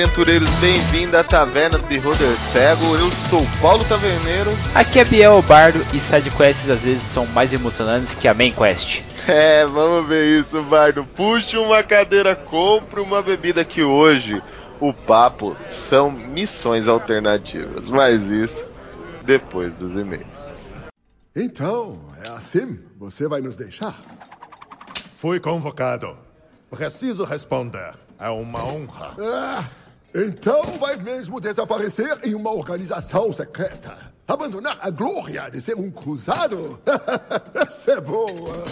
Aventureiros, bem-vindo à Taverna do Beholder Cego. Eu sou Paulo Taverneiro. Aqui é Biel Bardo e sidequests às vezes são mais emocionantes que a main quest. É, vamos ver isso, Bardo. Puxe uma cadeira, compre uma bebida que hoje o papo são missões alternativas. Mas isso depois dos e-mails. Então, é assim? Você vai nos deixar? Fui convocado. Preciso responder. É uma honra. Ah, então vai mesmo desaparecer em uma organização secreta. Abandonar a glória de ser um cruzado? Essa é boa.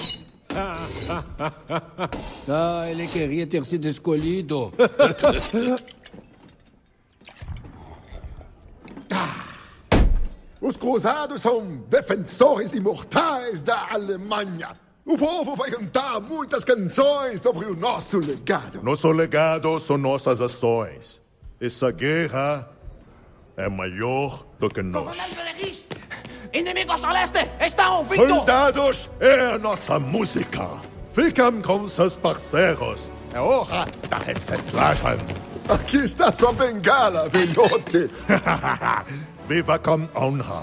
ah, ele queria ter sido escolhido. ah, os cruzados são defensores imortais da Alemanha. O povo vai cantar muitas canções sobre o nosso legado. Nosso legado são nossas ações. Essa guerra é maior do que nós. Inimigos ao leste! Estão vindo! Soldados, é a nossa música. Ficam com seus parceiros. É hora da reciclagem. Aqui está sua bengala, velhote. Viva com honra.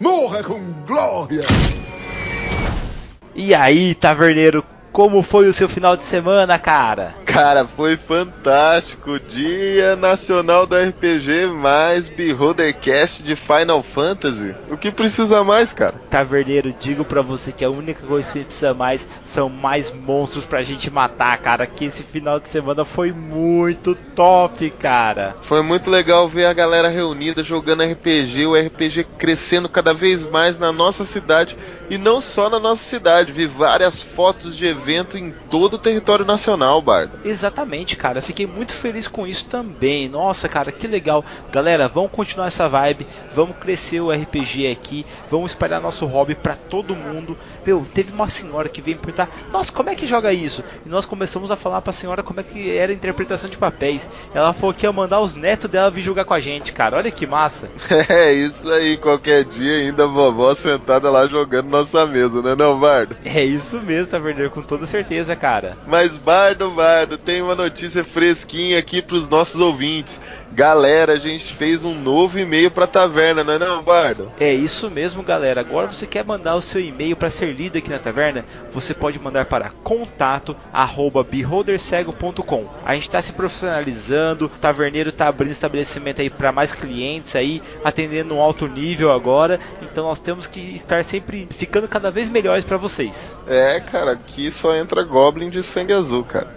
Morra com glória. E aí, taverneiro, como foi o seu final de semana, cara? Cara, foi fantástico. Dia Nacional do RPG mais Beholdercast de Final Fantasy. O que precisa mais, cara? Taverneiro, digo para você que a única coisa que precisa mais são mais monstros pra gente matar, cara. Que esse final de semana foi muito top, cara. Foi muito legal ver a galera reunida jogando RPG, o RPG crescendo cada vez mais na nossa cidade e não só na nossa cidade. Vi várias fotos de evento em todo o território nacional, Bardo. Exatamente, cara. Fiquei muito feliz com isso também. Nossa, cara, que legal. Galera, vamos continuar essa vibe. Vamos crescer o RPG aqui. Vamos espalhar nosso hobby para todo mundo. Meu, teve uma senhora que veio me perguntar: Nossa, como é que joga isso? E nós começamos a falar pra senhora como é que era a interpretação de papéis. Ela falou que ia mandar os netos dela vir jogar com a gente, cara. Olha que massa. É isso aí. Qualquer dia ainda a vovó sentada lá jogando nossa mesa, né, não, Bardo? É isso mesmo, Taverneiro, com toda certeza, cara. Mas, Bardo, Bardo, tem uma notícia fresquinha aqui pros nossos ouvintes. Galera, a gente fez um novo e-mail pra taverna, não é não, Bardo? É isso mesmo, galera. Agora você quer mandar o seu e-mail para ser lido aqui na taverna? Você pode mandar para contato@beholdercego.com. A gente está se profissionalizando, o taverneiro tá abrindo estabelecimento aí para mais clientes aí, atendendo um alto nível agora. Então nós temos que estar sempre ficando cada vez melhores para vocês. É, cara, aqui só entra Goblin de sangue azul, cara.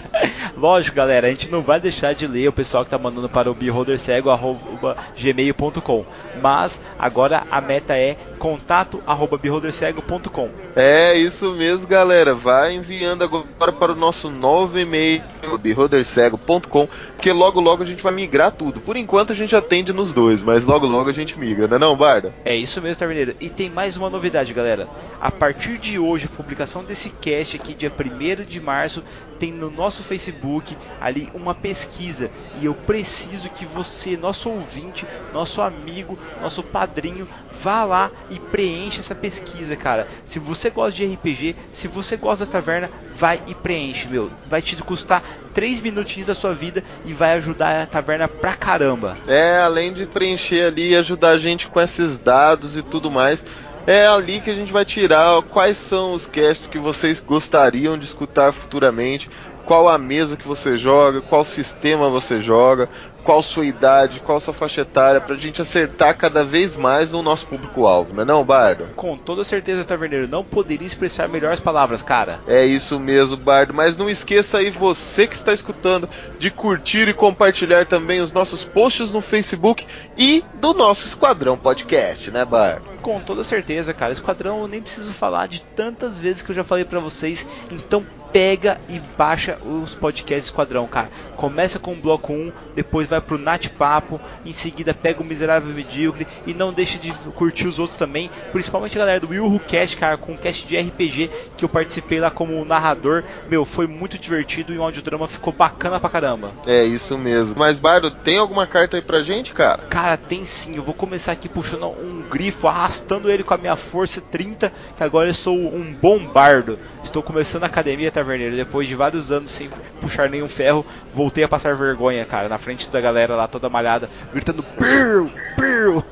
Lógico, galera, a gente não vai deixar de ler o pessoal que tá mandando para o beholdercego@gmail.com. Mas agora a meta é contato@beholdercego.com. É isso mesmo, galera. Vai enviando agora para o nosso novo e-mail beholdercego.com, porque logo logo a gente vai migrar tudo. Por enquanto a gente atende nos dois, mas logo logo a gente migra, né não, Barda? É isso mesmo, Taverneiro. E tem mais uma novidade, galera. A partir de hoje, a publicação desse cast aqui, dia 1 de março, tem no nosso Facebook ali uma pesquisa e eu preciso que você, nosso ouvinte, nosso amigo, nosso padrinho, vá lá e preencha essa pesquisa, cara. Se você gosta de RPG, se você gosta da taverna, vai e preenche, meu. Vai te custar 3 minutinhos da sua vida e vai ajudar a taverna pra caramba. É, além de preencher ali e ajudar a gente com esses dados e tudo mais. É ali que a gente vai tirar quais são os casts que vocês gostariam de escutar futuramente, qual a mesa que você joga, qual sistema você joga, qual sua idade, qual sua faixa etária, pra gente acertar cada vez mais o nosso público-alvo, não é não, Bardo? Com toda certeza, Taverneiro, não poderia expressar melhores palavras, cara. É isso mesmo, Bardo, mas não esqueça aí você que está escutando de curtir e compartilhar também os nossos posts no Facebook e do nosso Esquadrão Podcast, né, Bardo? Com toda certeza, cara. Esquadrão eu nem preciso falar de tantas vezes que eu já falei para vocês, então pega e baixa os podcasts Esquadrão, cara. Começa com o bloco 1, depois vai pro Nat Papo, em seguida pega o Miserável Medíocre e não deixe de curtir os outros também, principalmente a galera do Will Who Cast, cara, com o cast de RPG que eu participei lá como narrador. Meu, foi muito divertido e o audiodrama ficou bacana pra caramba. É isso mesmo. Mas Bardo, tem alguma carta aí pra gente, cara? Cara, tem sim. Eu vou começar aqui puxando um grifo, arrastando ele com a minha força 30, que agora eu sou um bom bardo. Estou começando a academia, tá Taverneiro. Depois de vários anos sem puxar nenhum ferro, voltei a passar vergonha, cara, na frente da galera lá toda malhada, gritando Bill! Bill!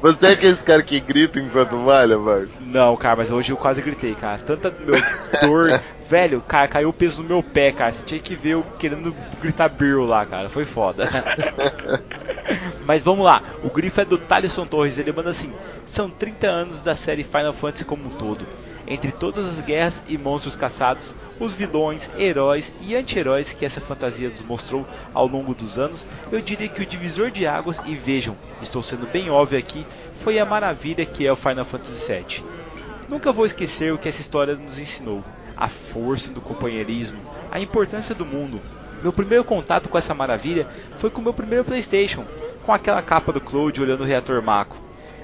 Você é aquele cara que grita enquanto malha, mano? Não, cara, mas hoje eu quase gritei, cara. Tanta meu dor. Velho, cara, caiu o peso no meu pé, cara. Você tinha que ver eu querendo gritar Bill lá, cara. Foi foda. Mas vamos lá, o grifo é do Thaleson Torres, ele manda assim: São 30 anos da série Final Fantasy como um todo. Entre todas as guerras e monstros caçados, os vilões, heróis e anti-heróis que essa fantasia nos mostrou ao longo dos anos, eu diria que o divisor de águas, e vejam, estou sendo bem óbvio aqui, foi a maravilha que é o Final Fantasy VII. Nunca vou esquecer o que essa história nos ensinou: a força do companheirismo, a importância do mundo. Meu primeiro contato com essa maravilha foi com o meu primeiro PlayStation, com aquela capa do Cloud olhando o reator Mako.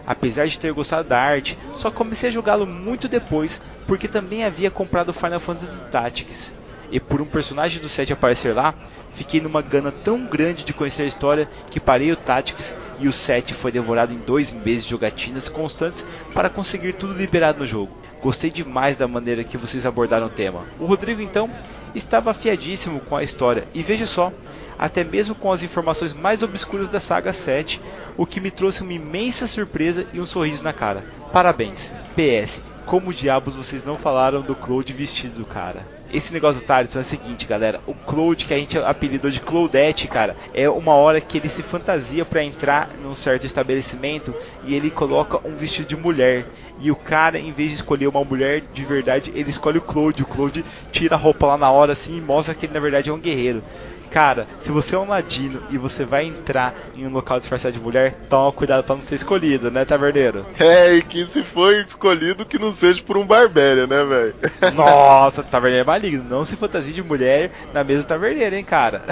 Apesar de ter gostado da arte, só comecei a jogá-lo muito depois, porque também havia comprado Final Fantasy Tactics. E por um personagem do set aparecer lá, fiquei numa gana tão grande de conhecer a história que parei o Tactics e o set foi devorado em dois meses de jogatinas constantes para conseguir tudo liberado no jogo. Gostei demais da maneira que vocês abordaram o tema. O Rodrigo então estava afiadíssimo com a história e veja só, até mesmo com as informações mais obscuras da saga 7, o que me trouxe uma imensa surpresa e um sorriso na cara. Parabéns. PS, como diabos vocês não falaram do Claude vestido, cara? Esse negócio do Tarisson é o seguinte, galera. O Claude, que a gente apelidou de Claudette, cara, é uma hora que ele se fantasia para entrar num certo estabelecimento e ele coloca um vestido de mulher. E o cara, em vez de escolher uma mulher de verdade, ele escolhe o Claude. O Claude tira a roupa lá na hora assim e mostra que ele na verdade é um guerreiro. Cara, se você é um ladino e você vai entrar em um local disfarçado de mulher, toma cuidado pra não ser escolhido, né, taverneiro? É, e que se for escolhido, que não seja por um barbério, né, velho? Nossa, taverneiro é maligno. Não se fantasia de mulher na mesa do taverneiro, hein, cara?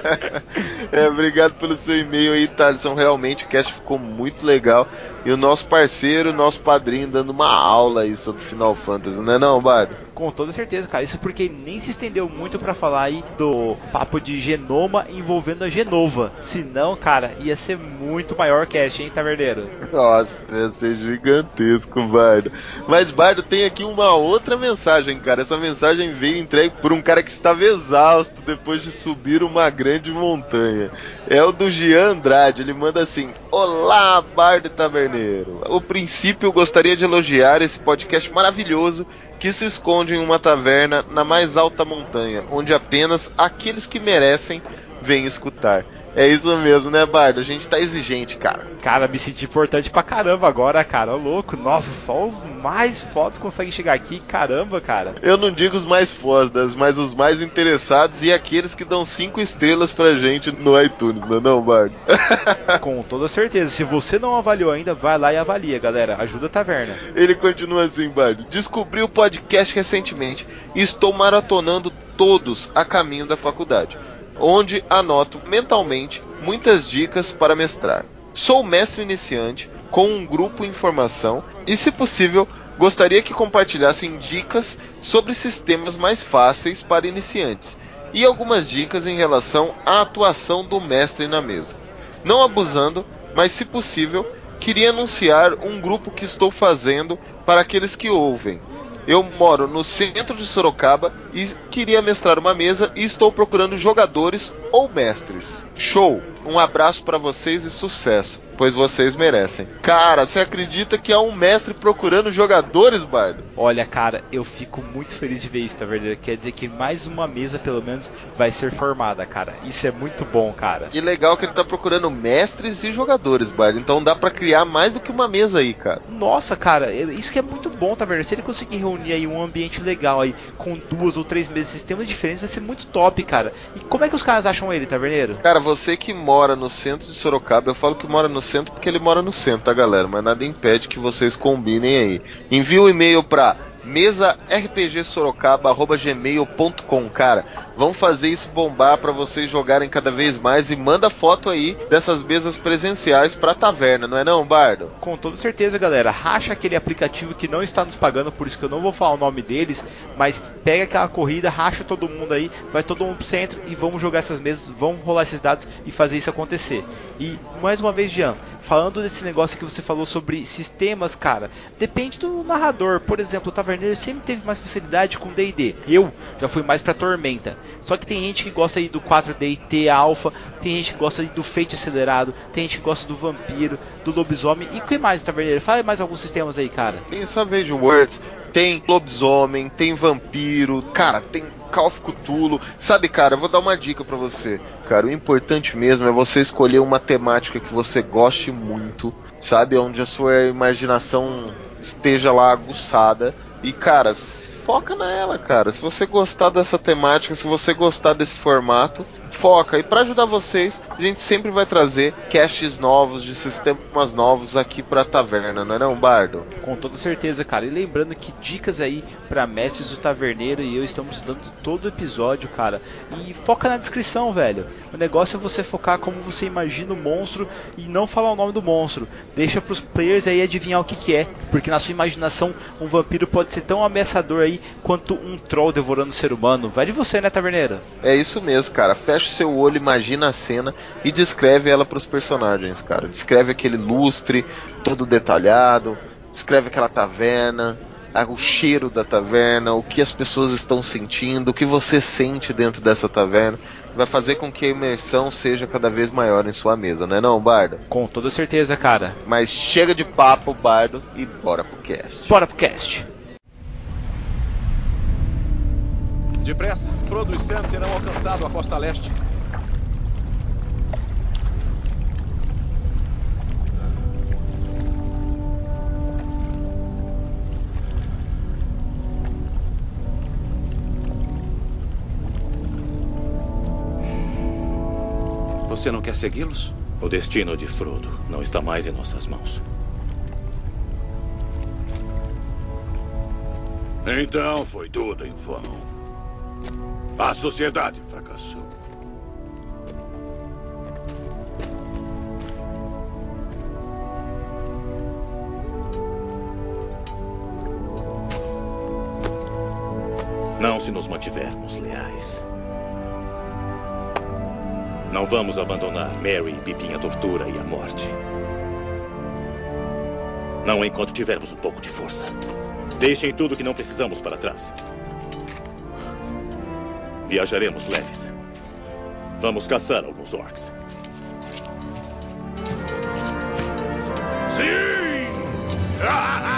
é, obrigado pelo seu e-mail aí, Thaleson. Realmente o cast ficou muito legal. E o nosso parceiro, nosso padrinho, dando uma aula aí sobre Final Fantasy, não é não, Bardo? Com toda certeza, cara. Isso porque nem se estendeu muito para falar aí do papo de genoma envolvendo a Genova. Se não, cara, ia ser muito maior cast, hein, Taverneiro? Nossa, ia ser gigantesco, Bardo. Mas, Bardo, tem aqui uma outra mensagem, cara. Essa mensagem veio entregue por um cara que estava exausto depois de subir uma grande montanha. É o do Gian Andrade. Ele manda assim: Olá, Bardo Taverneiro. O princípio, gostaria de elogiar esse podcast maravilhoso que se esconde em uma taverna na mais alta montanha, onde apenas aqueles que merecem vêm escutar. É isso mesmo, né, Bardo? A gente tá exigente, cara. Cara, me senti importante pra caramba agora, cara. Ô, louco. Nossa, só os mais fodas conseguem chegar aqui. Caramba, cara. Eu não digo os mais fodas, mas os mais interessados e aqueles que dão cinco estrelas pra gente no iTunes, não é não, Bardo? Com toda certeza. Se você não avaliou ainda, vai lá e avalia, galera. Ajuda a taverna. Ele continua assim, Bardo. Descobri o podcast recentemente e estou maratonando todos a caminho da faculdade onde anoto mentalmente muitas dicas para mestrar. Sou mestre iniciante com um grupo em formação e, se possível, gostaria que compartilhassem dicas sobre sistemas mais fáceis para iniciantes e algumas dicas em relação à atuação do mestre na mesa. Não abusando, mas se possível, queria anunciar um grupo que estou fazendo para aqueles que ouvem, eu moro no centro de Sorocaba e queria mestrar uma mesa e estou procurando jogadores ou mestres. Show! Um abraço para vocês e sucesso, pois vocês merecem. Cara, você acredita que há um mestre procurando jogadores, Bardo? Olha, cara, eu fico muito feliz de ver isso, tá verdade? Quer dizer que mais uma mesa, pelo menos, vai ser formada, cara. Isso é muito bom, cara. E legal que ele tá procurando mestres e jogadores, Bardo. Então dá para criar mais do que uma mesa aí, cara. Nossa, cara, isso que é muito bom, tá vendo? Se ele conseguir reunir aí um ambiente legal aí, com duas ou três mesas, sistemas diferentes, vai ser muito top, cara. E como é que os caras acham ele, taverneiro? Cara, você que mora no centro de Sorocaba, eu falo que mora no centro porque ele mora no centro, tá, galera? Mas nada impede que vocês combinem aí. Envie um e-mail pra mesa rpgsorocaba@gmail.com, cara. Vamos fazer isso bombar para vocês jogarem cada vez mais e manda foto aí dessas mesas presenciais pra taverna, não é não, Bardo? Com toda certeza, galera. Racha aquele aplicativo que não está nos pagando, por isso que eu não vou falar o nome deles, mas pega aquela corrida, racha todo mundo aí, vai todo mundo pro centro e vamos jogar essas mesas, vamos rolar esses dados e fazer isso acontecer. E mais uma vez, Jean, falando desse negócio que você falou sobre sistemas, cara, depende do narrador. Por exemplo, o Taverneiro sempre teve mais facilidade com D&D. Eu já fui mais pra Tormenta. Só que tem gente que gosta aí do 4D Alpha, tem gente que gosta aí do Fate acelerado, tem gente que gosta do Vampiro, do Lobisomem e o que mais, Taverneiro? Fala mais alguns sistemas aí, cara. Tem Savage Words, tem lobisomem, tem vampiro, cara, tem of Cthulhu. Sabe, cara, eu vou dar uma dica para você. Cara, o importante mesmo é você escolher uma temática que você goste muito, sabe? Onde a sua imaginação esteja lá aguçada. E, cara, foca nela, cara. Se você gostar dessa temática, se você gostar desse formato, foca. E para ajudar vocês, a gente sempre vai trazer caches novos, de sistemas novos aqui pra taverna, não é não, Bardo? Com toda certeza, cara. E lembrando que dicas aí para mestres do taverneiro e eu estamos dando todo o episódio, cara. E foca na descrição, velho. O negócio é você focar como você imagina o monstro e não falar o nome do monstro. Deixa pros players aí adivinhar o que, que é. Porque na sua imaginação, um vampiro pode ser tão ameaçador aí quanto um troll devorando o ser humano. Vai de você, né, taverneiro? É isso mesmo, cara. Fecha o seu olho, imagina a cena e descreve ela pros personagens, cara. Descreve aquele lustre todo detalhado, descreve aquela taverna, o cheiro da taverna, o que as pessoas estão sentindo, o que você sente dentro dessa taverna, vai fazer com que a imersão seja cada vez maior em sua mesa, não é não, Bardo? Com toda certeza, cara. Mas chega de papo, Bardo, e bora pro cast. Bora pro cast. Depressa, Frodo e Sam terão alcançado a costa leste. Você não quer segui-los? O destino de Frodo não está mais em nossas mãos. Então foi tudo em vão. A sociedade fracassou. Não se nos mantivermos leais. Não vamos abandonar Mary Pippin à tortura e à morte. Não enquanto tivermos um pouco de força. Deixem tudo que não precisamos para trás. Viajaremos leves. Vamos caçar alguns orcs. Sim!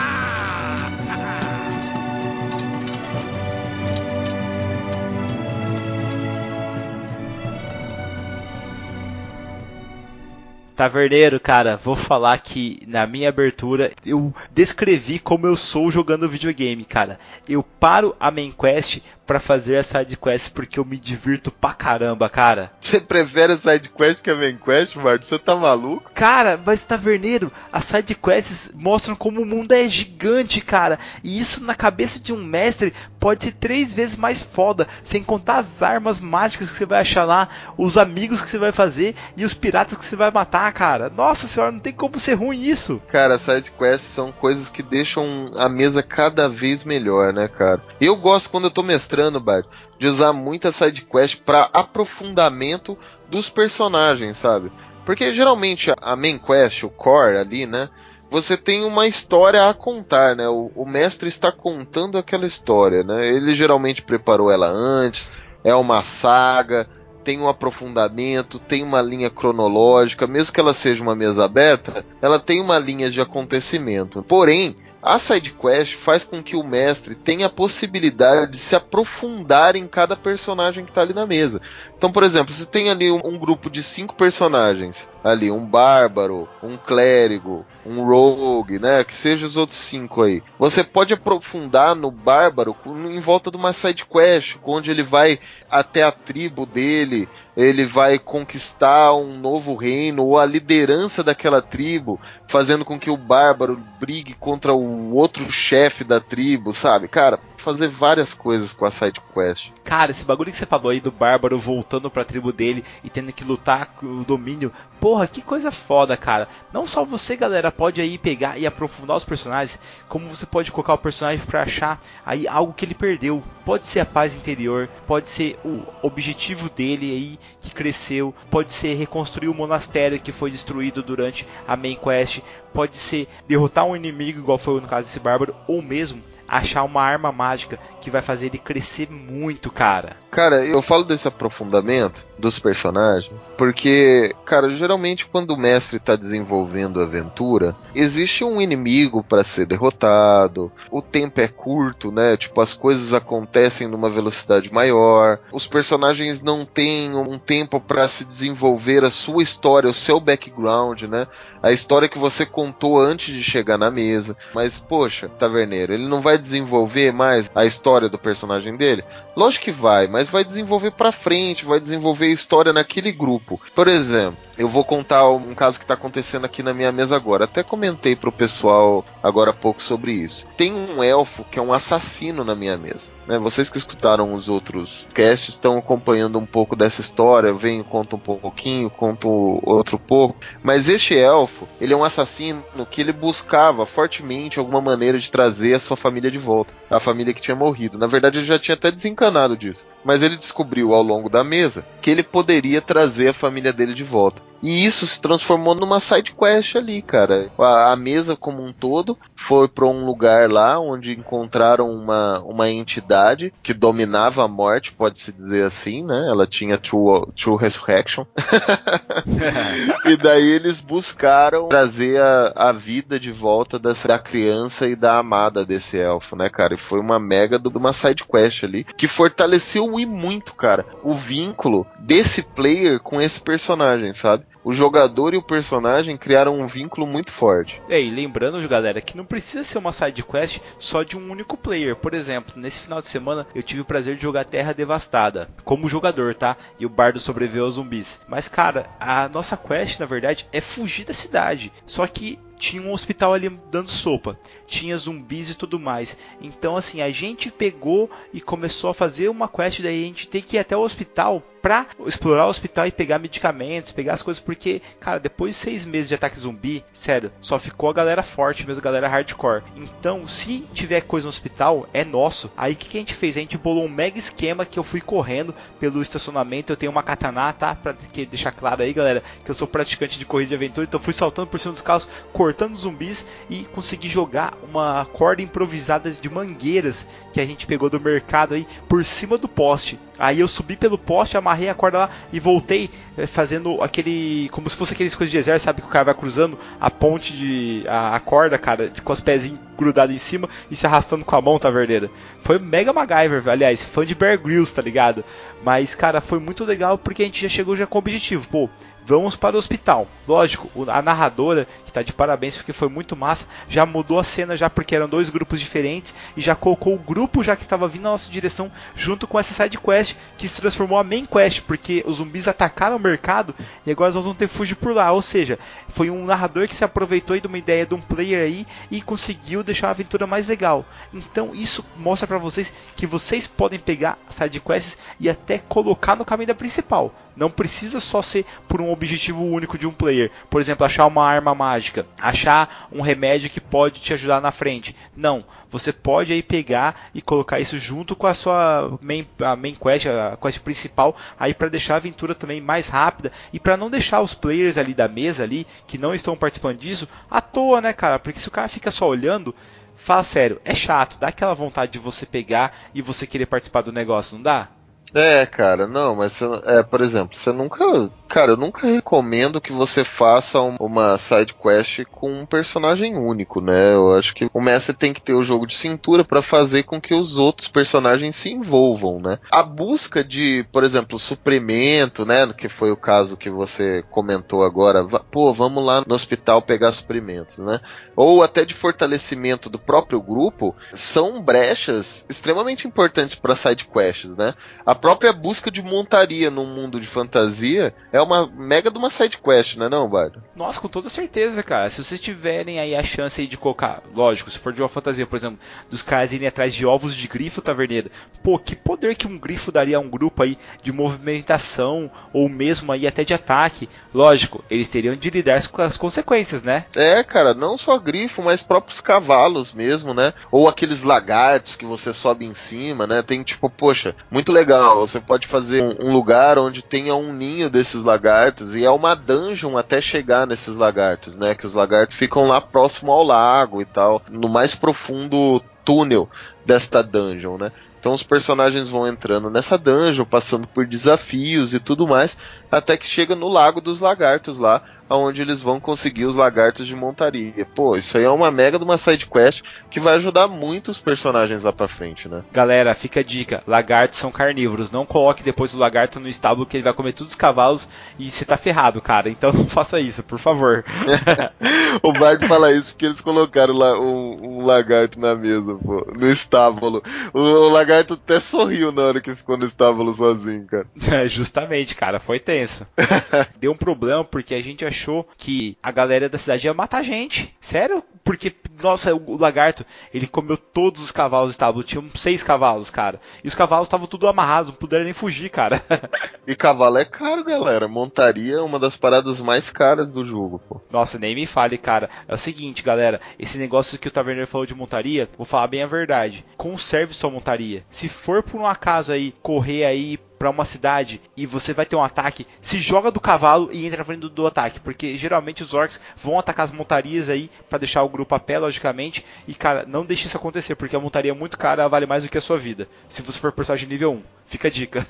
Taverneiro, cara, vou falar que na minha abertura eu descrevi como eu sou jogando videogame, cara. Eu paro a main quest para fazer a side quest porque eu me divirto pra caramba, cara. Você prefere a side quest que a main quest, Marto? Você tá maluco? Cara, mas taverneiro, as side quests mostram como o mundo é gigante, cara. E isso na cabeça de um mestre pode ser três vezes mais foda, sem contar as armas mágicas que você vai achar lá, os amigos que você vai fazer e os piratas que você vai matar, cara. Nossa senhora, não tem como ser ruim isso. Cara, side quests são coisas que deixam a mesa cada vez melhor, né, cara? Eu gosto quando eu tô mestrando Bart, de usar muita side quest para aprofundamento dos personagens, sabe? Porque geralmente a main quest, o core ali, né? Você tem uma história a contar, né? O, o mestre está contando aquela história, né? Ele geralmente preparou ela antes, é uma saga, tem um aprofundamento, tem uma linha cronológica, mesmo que ela seja uma mesa aberta, ela tem uma linha de acontecimento. Porém, a sidequest faz com que o mestre tenha a possibilidade de se aprofundar em cada personagem que está ali na mesa. Então, por exemplo, se tem ali um, um, grupo de cinco personagens, ali um bárbaro, um clérigo, um rogue, né, que seja os outros cinco aí. Você pode aprofundar no bárbaro em volta de uma sidequest, onde ele vai até a tribo dele, ele vai conquistar um novo reino ou a liderança daquela tribo, fazendo com que o bárbaro brigue contra o outro chefe da tribo, sabe? Cara, fazer várias coisas com a side quest. Cara, esse bagulho que você falou aí do Bárbaro voltando pra tribo dele e tendo que lutar o domínio, porra, que coisa foda, cara. Não só você, galera, pode aí pegar e aprofundar os personagens, como você pode colocar o personagem pra achar aí algo que ele perdeu. Pode ser a paz interior, pode ser o objetivo dele aí que cresceu, pode ser reconstruir o monastério que foi destruído durante a main quest, pode ser derrotar um inimigo igual foi no caso desse bárbaro, ou mesmo achar uma arma mágica que vai fazer ele crescer muito, cara. Cara, eu falo desse aprofundamento dos personagens porque, cara, geralmente quando o mestre está desenvolvendo a aventura, existe um inimigo para ser derrotado, o tempo é curto, né? Tipo, as coisas acontecem numa velocidade maior, os personagens não têm um tempo para se desenvolver a sua história, o seu background, né? A história que você contou antes de chegar na mesa. Mas, poxa, Taverneiro, ele não vai desenvolver mais a história do personagem dele? Lógico que vai, mas vai desenvolver para frente, vai desenvolver história naquele grupo. Por exemplo, eu vou contar um caso que está acontecendo aqui na minha mesa agora. Até comentei pro pessoal agora há pouco sobre isso. Tem um elfo que é um assassino na minha mesa. Né? Vocês que escutaram os outros casts estão acompanhando um pouco dessa história. Eu venho, conto um pouquinho, conto outro pouco. Mas este elfo, ele é um assassino que ele buscava fortemente alguma maneira de trazer a sua família de volta. A família que tinha morrido. Na verdade, ele já tinha até desencanado disso. Mas ele descobriu ao longo da mesa que ele poderia trazer a família dele de volta. E isso se transformou numa side quest ali, cara. A, a mesa como um todo foi para um lugar lá onde encontraram uma, uma entidade que dominava a morte, pode-se dizer assim, né? Ela tinha True, true Resurrection. e daí eles buscaram trazer a, a vida de volta dessa, da criança e da amada desse elfo, né, cara? E foi uma mega de uma side quest ali que fortaleceu e muito, cara, o vínculo desse player com esse personagem, sabe? O jogador e o personagem criaram um vínculo muito forte. É, e lembrando, galera, que não precisa ser uma side quest só de um único player. Por exemplo, nesse final de semana eu tive o prazer de jogar Terra Devastada como jogador, tá? E o bardo sobreviveu aos zumbis. Mas cara, a nossa quest, na verdade, é fugir da cidade. Só que tinha um hospital ali dando sopa, tinha zumbis e tudo mais. Então, assim, a gente pegou e começou a fazer uma quest daí a gente tem que ir até o hospital pra explorar o hospital e pegar medicamentos, pegar as coisas, porque, cara, depois de seis meses de ataque zumbi, sério, só ficou a galera forte mesmo, a galera hardcore. Então, se tiver coisa no hospital, é nosso. Aí o que, que, a gente fez? A gente bolou um mega esquema que eu fui correndo pelo estacionamento. Eu tenho uma katana, tá? Pra deixar claro aí, galera, que eu sou praticante de corrida de aventura, então fui saltando por cima dos carros, cortando zumbis e consegui jogar uma corda improvisada de mangueiras que a gente pegou do mercado aí por cima do poste. Aí eu subi pelo poste, amarrei a corda lá e voltei eh, fazendo aquele. como se fosse aqueles coisas de exército, sabe? Que o cara vai cruzando a ponte de. a, a corda, cara, com os pezinhos grudados em cima e se arrastando com a mão, taverneira. Foi mega MacGyver, aliás, fã de Bear Grylls, tá ligado? Mas, cara, foi muito legal porque a gente já chegou já com o objetivo. Pô, vamos para o hospital. Lógico, a narradora, que está de parabéns porque foi muito massa, já mudou a cena já porque eram dois grupos diferentes e já colocou o grupo já que estava vindo na nossa direção junto com essa side quest que se transformou a main quest porque os zumbis atacaram o mercado e agora nós vamos ter que fugir por lá. Ou seja, foi um narrador que se aproveitou de uma ideia de um player aí e conseguiu deixar a aventura mais legal. Então isso mostra para vocês que vocês podem pegar side quests e até colocar no caminho da principal. Não precisa só ser por um objetivo único de um player. Por exemplo, achar uma arma mágica, achar um remédio que pode te ajudar na frente. Não, você pode aí pegar e colocar isso junto com a sua main, a main quest, a quest principal, aí para deixar a aventura também mais rápida e para não deixar os players ali da mesa ali que não estão participando disso à toa, né, cara? Porque se o cara fica só olhando, fala sério, é chato, dá aquela vontade de você pegar e você querer participar do negócio, não dá? É, cara, não, mas é, por exemplo, você nunca, cara, eu nunca recomendo que você faça uma side quest com um personagem único, né? Eu acho que o mestre tem que ter o jogo de cintura para fazer com que os outros personagens se envolvam, né? A busca de, por exemplo, suprimento, né, que foi o caso que você comentou agora, pô, vamos lá no hospital pegar suprimentos, né? Ou até de fortalecimento do próprio grupo, são brechas extremamente importantes para side quests, né? A própria busca de montaria num mundo de fantasia é uma mega de uma side quest, não é não, Bardo? Nossa, com toda certeza, cara. Se vocês tiverem aí a chance aí de colocar, lógico, se for de uma fantasia, por exemplo, dos caras irem atrás de ovos de grifo taverneiro, pô, que poder que um grifo daria a um grupo aí de movimentação ou mesmo aí até de ataque. Lógico, eles teriam de lidar com as consequências, né? É, cara, não só grifo, mas próprios cavalos mesmo, né? Ou aqueles lagartos que você sobe em cima, né? Tem tipo, poxa, muito legal. Você pode fazer um, um lugar onde tenha um ninho desses lagartos e é uma dungeon até chegar nesses lagartos, né? Que os lagartos ficam lá próximo ao lago e tal, no mais profundo túnel desta dungeon, né? Então os personagens vão entrando nessa dungeon, passando por desafios e tudo mais, até que chega no Lago dos Lagartos lá, onde eles vão conseguir os lagartos de montaria. Pô, isso aí é uma mega de uma side quest que vai ajudar muito os personagens lá pra frente, né? Galera, fica a dica: lagartos são carnívoros. Não coloque depois o lagarto no estábulo que ele vai comer todos os cavalos e você tá ferrado, cara. Então não faça isso, por favor. o Bard fala isso porque eles colocaram lá um, um lagarto na mesa, pô, no estábulo. O, o, lagarto até sorriu na hora que ficou no estábulo sozinho, cara. É, justamente, cara, foi tenso. Deu um problema porque a gente achou achou que a galera da cidade ia matar a gente. Sério? Porque, nossa, o lagarto, ele comeu todos os cavalos do estábulo. Tinham seis cavalos, cara. E os cavalos estavam tudo amarrados, não puderam nem fugir, cara. e cavalo é caro, galera. Montaria é uma das paradas mais caras do jogo, pô. Nossa, nem me fale, cara. É o seguinte, galera. Esse negócio que o Taverneiro falou de montaria, vou falar bem a verdade. Conserve sua montaria. Se for por um acaso aí, correr aí para uma cidade e você vai ter um ataque, se joga do cavalo e entra frente do, do ataque, porque geralmente os orcs vão atacar as montarias aí para deixar o grupo a pé, logicamente, e cara, não deixe isso acontecer, porque a montaria é muito cara, vale mais do que a sua vida. Se você for personagem nível 1, fica a dica.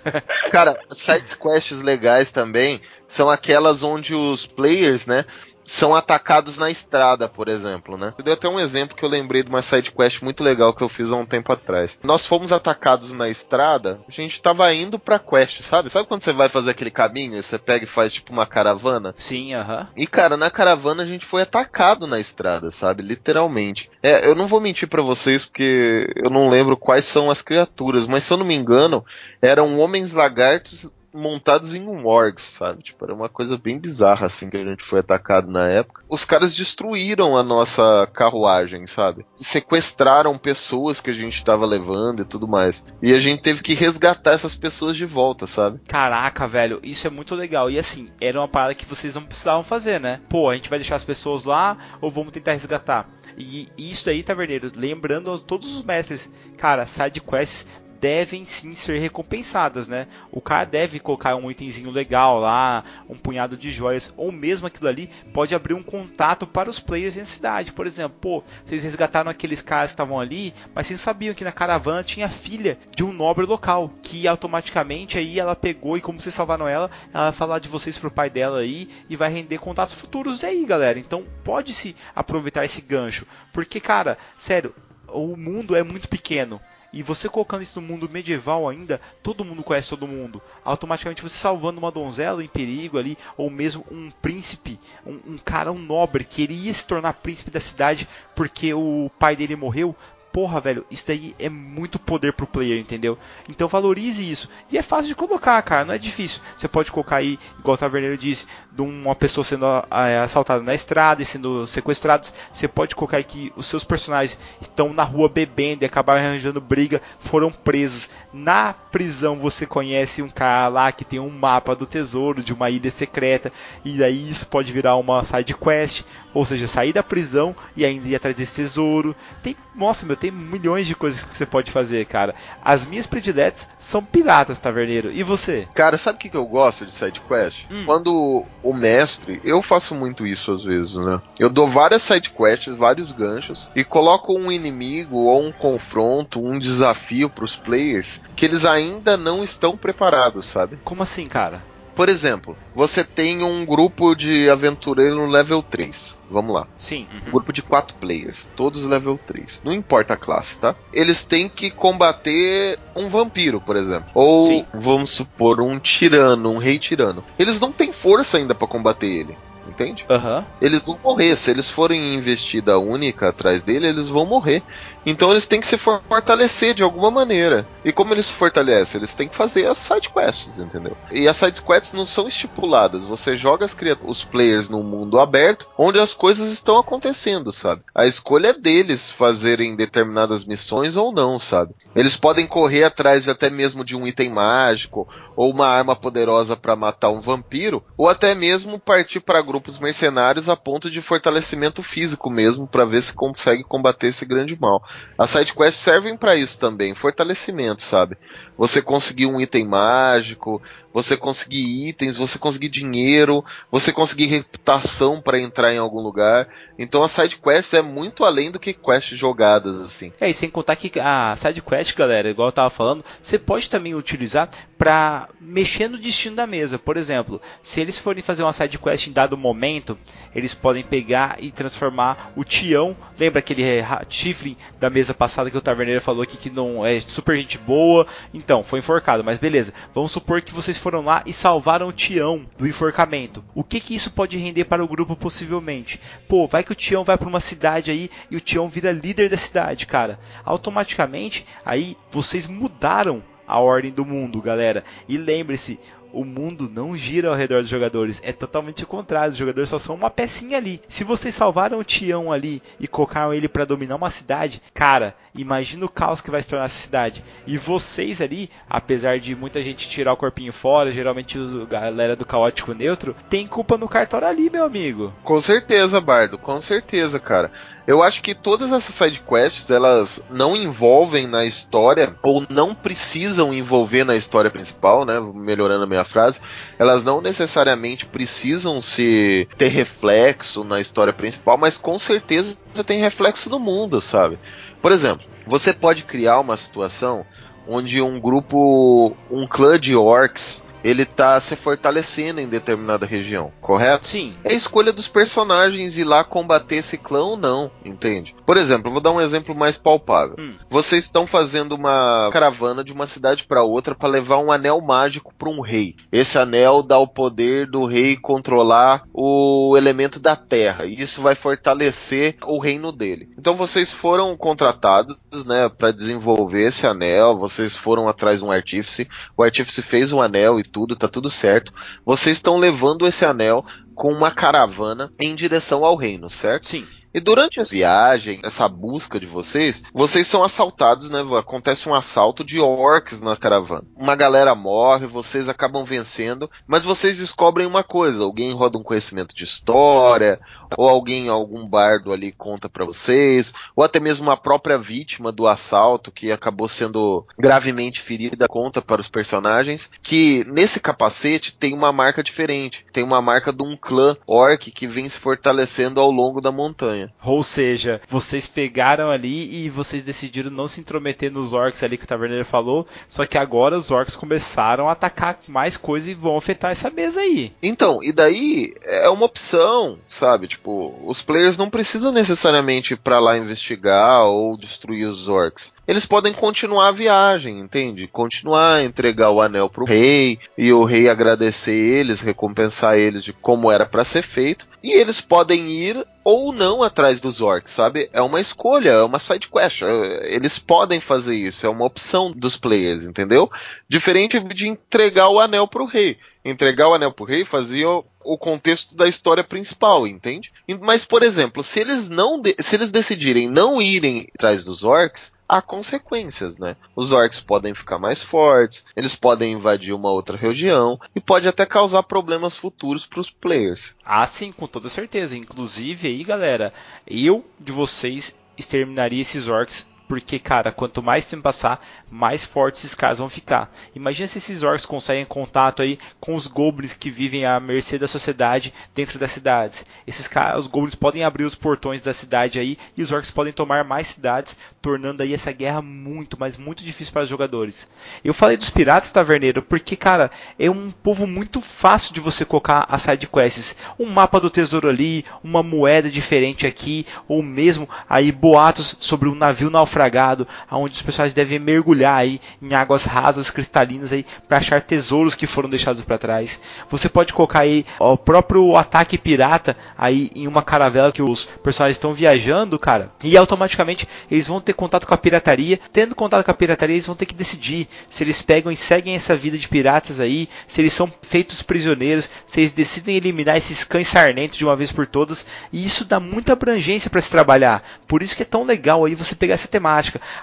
cara, side quests legais também são aquelas onde os players, né, são atacados na estrada, por exemplo, né? Eu dei até um exemplo que eu lembrei de uma side quest muito legal que eu fiz há um tempo atrás. Nós fomos atacados na estrada, a gente tava indo pra quest, sabe? Sabe quando você vai fazer aquele caminho e você pega e faz tipo uma caravana? Sim, aham. Uh -huh. E cara, na caravana a gente foi atacado na estrada, sabe? Literalmente. É, eu não vou mentir para vocês porque eu não lembro quais são as criaturas, mas se eu não me engano, eram homens lagartos montados em um orgs, sabe? Tipo, era uma coisa bem bizarra, assim, que a gente foi atacado na época. Os caras destruíram a nossa carruagem, sabe? Sequestraram pessoas que a gente estava levando e tudo mais. E a gente teve que resgatar essas pessoas de volta, sabe? Caraca, velho, isso é muito legal. E assim, era uma parada que vocês não precisavam fazer, né? Pô, a gente vai deixar as pessoas lá ou vamos tentar resgatar? E isso aí, Taverneiro, lembrando aos todos os mestres, cara, side quests devem sim ser recompensadas, né? O cara deve colocar um itemzinho legal lá, um punhado de joias, ou mesmo aquilo ali pode abrir um contato para os players na cidade. Por exemplo, pô, vocês resgataram aqueles caras que estavam ali, mas vocês sabiam que na caravana tinha filha de um nobre local, que automaticamente aí ela pegou e como vocês salvaram ela, ela vai falar de vocês pro pai dela aí e vai render contatos futuros aí, galera. Então pode se aproveitar esse gancho, porque cara, sério, o mundo é muito pequeno. E você colocando isso no mundo medieval ainda, todo mundo conhece todo mundo. Automaticamente você salvando uma donzela em perigo ali, ou mesmo um príncipe, um, um cara, um nobre, que iria se tornar príncipe da cidade porque o pai dele morreu, porra, velho, isso daí é muito poder pro player, entendeu? Então valorize isso. E é fácil de colocar, cara, não é difícil. Você pode colocar aí, igual o Taverneiro disse, de uma pessoa sendo é, assaltada na estrada e sendo sequestrados. Você pode colocar aí que os seus personagens estão na rua bebendo e acabaram arranjando briga, foram presos. Na prisão você conhece um cara lá que tem um mapa do tesouro de uma ilha secreta, e daí isso pode virar uma side quest, ou seja, sair da prisão e ainda ir atrás desse tesouro. Tem, nossa, meu, tem milhões de coisas que você pode fazer, cara. As minhas prediletas são piratas, taverneiro. E você? Cara, sabe o que, que eu gosto de side quest? Hum. Quando o mestre, eu faço muito isso às vezes, né? Eu dou várias side quests, vários ganchos e coloco um inimigo ou um confronto, um desafio para os players que eles ainda não estão preparados, sabe? Como assim, cara? Por exemplo, você tem um grupo de aventureiro no level 3. Vamos lá. Sim. Uhum. Um grupo de quatro players, todos level 3. Não importa a classe, tá? Eles têm que combater um vampiro, por exemplo. Ou, Sim. vamos supor, um tirano, um rei tirano. Eles não têm força ainda para combater ele entende? Uhum. Eles vão morrer. Se eles forem investida única atrás dele, eles vão morrer. Então eles têm que se fortalecer de alguma maneira. E como eles se fortalecem? Eles têm que fazer as side quests, entendeu? E as side quests não são estipuladas. Você joga as os players num mundo aberto, onde as coisas estão acontecendo, sabe? A escolha é deles fazerem determinadas missões ou não, sabe? Eles podem correr atrás até mesmo de um item mágico ou uma arma poderosa para matar um vampiro, ou até mesmo partir para grupos mercenários a ponto de fortalecimento físico mesmo para ver se consegue combater esse grande mal. As side quests servem para isso também, fortalecimento, sabe? Você conseguir um item mágico, você conseguir itens, você conseguir dinheiro, você conseguir reputação para entrar em algum lugar. Então a side quest é muito além do que quests jogadas assim. É, e sem contar que a side quest, galera, igual eu tava falando, você pode também utilizar para mexer no destino da mesa. Por exemplo, se eles forem fazer uma side quest em dado momento, eles podem pegar e transformar o Tião, lembra aquele chifre da mesa passada que o Taverneiro falou aqui que não é super gente boa, então foi enforcado, mas beleza. Vamos supor que vocês foram lá e salvaram o Tião do enforcamento. O que que isso pode render para o grupo possivelmente? Pô, vai que o Tião vai para uma cidade aí e o Tião vira líder da cidade, cara. Automaticamente aí vocês mudaram a ordem do mundo, galera. E lembre-se, o mundo não gira ao redor dos jogadores. É totalmente o contrário. Os jogadores só são uma pecinha ali. Se vocês salvaram o Tião ali e colocaram ele para dominar uma cidade, cara, imagina o caos que vai se tornar essa cidade. E vocês ali, apesar de muita gente tirar o corpinho fora, geralmente a galera do caótico neutro, tem culpa no cartório ali, meu amigo. Com certeza, Bardo, com certeza, cara. Eu acho que todas essas side quests elas não envolvem na história ou não precisam envolver na história principal, né? Melhorando a minha frase, elas não necessariamente precisam se ter reflexo na história principal, mas com certeza tem reflexo no mundo, sabe? Por exemplo, você pode criar uma situação onde um grupo, um clã de orcs ele tá se fortalecendo em determinada região, correto? Sim. É a escolha dos personagens ir lá combater esse clã ou não, entende? Por exemplo, vou dar um exemplo mais palpável. Hum. Vocês estão fazendo uma caravana de uma cidade para outra para levar um anel mágico para um rei. Esse anel dá o poder do rei controlar o elemento da terra, e isso vai fortalecer o reino dele. Então vocês foram contratados, né, para desenvolver esse anel, vocês foram atrás de um artífice, o artífice fez um anel e tudo, tá tudo certo. Vocês estão levando esse anel com uma caravana em direção ao reino, certo? Sim. E durante a viagem, essa busca de vocês, vocês são assaltados, né? Acontece um assalto de orcs na caravana. Uma galera morre, vocês acabam vencendo, mas vocês descobrem uma coisa: alguém roda um conhecimento de história, ou alguém, algum bardo ali conta para vocês, ou até mesmo a própria vítima do assalto que acabou sendo gravemente ferida conta para os personagens que nesse capacete tem uma marca diferente, tem uma marca de um clã orc que vem se fortalecendo ao longo da montanha. Ou seja, vocês pegaram ali e vocês decidiram não se intrometer nos orcs ali que o Taverneiro falou, só que agora os orcs começaram a atacar mais coisas e vão afetar essa mesa aí. Então, e daí é uma opção, sabe? Tipo, os players não precisam necessariamente ir pra lá investigar ou destruir os orcs eles podem continuar a viagem, entende? Continuar a entregar o anel pro rei e o rei agradecer eles, recompensar eles de como era para ser feito. E eles podem ir ou não atrás dos orcs, sabe? É uma escolha, é uma side quest. Eles podem fazer isso, é uma opção dos players, entendeu? Diferente de entregar o anel pro rei. Entregar o anel pro rei fazia o contexto da história principal, entende? Mas, por exemplo, se eles não se eles decidirem não irem atrás dos orcs, há consequências, né? Os orcs podem ficar mais fortes, eles podem invadir uma outra região e pode até causar problemas futuros para os players. Ah, sim, com toda certeza. Inclusive aí, galera, eu de vocês exterminaria esses orcs porque, cara, quanto mais tempo passar, mais fortes esses caras vão ficar. Imagina se esses orcs conseguem contato aí com os goblins que vivem à mercê da sociedade dentro das cidades. Esses caras, os goblins podem abrir os portões da cidade aí e os orcs podem tomar mais cidades, tornando aí essa guerra muito, mas muito difícil para os jogadores. Eu falei dos piratas taverneiro porque, cara, é um povo muito fácil de você colocar as side quests. Um mapa do tesouro ali, uma moeda diferente aqui, ou mesmo aí boatos sobre um navio naufragado naufragado, onde os personagens devem mergulhar aí em águas rasas cristalinas aí para achar tesouros que foram deixados para trás. Você pode colocar aí ó, o próprio ataque pirata aí em uma caravela que os personagens estão viajando, cara, e automaticamente eles vão ter contato com a pirataria. Tendo contato com a pirataria, eles vão ter que decidir se eles pegam e seguem essa vida de piratas aí, se eles são feitos prisioneiros, se eles decidem eliminar esses cães sarnentos de uma vez por todas. E isso dá muita abrangência para se trabalhar. Por isso que é tão legal aí você pegar essa temática.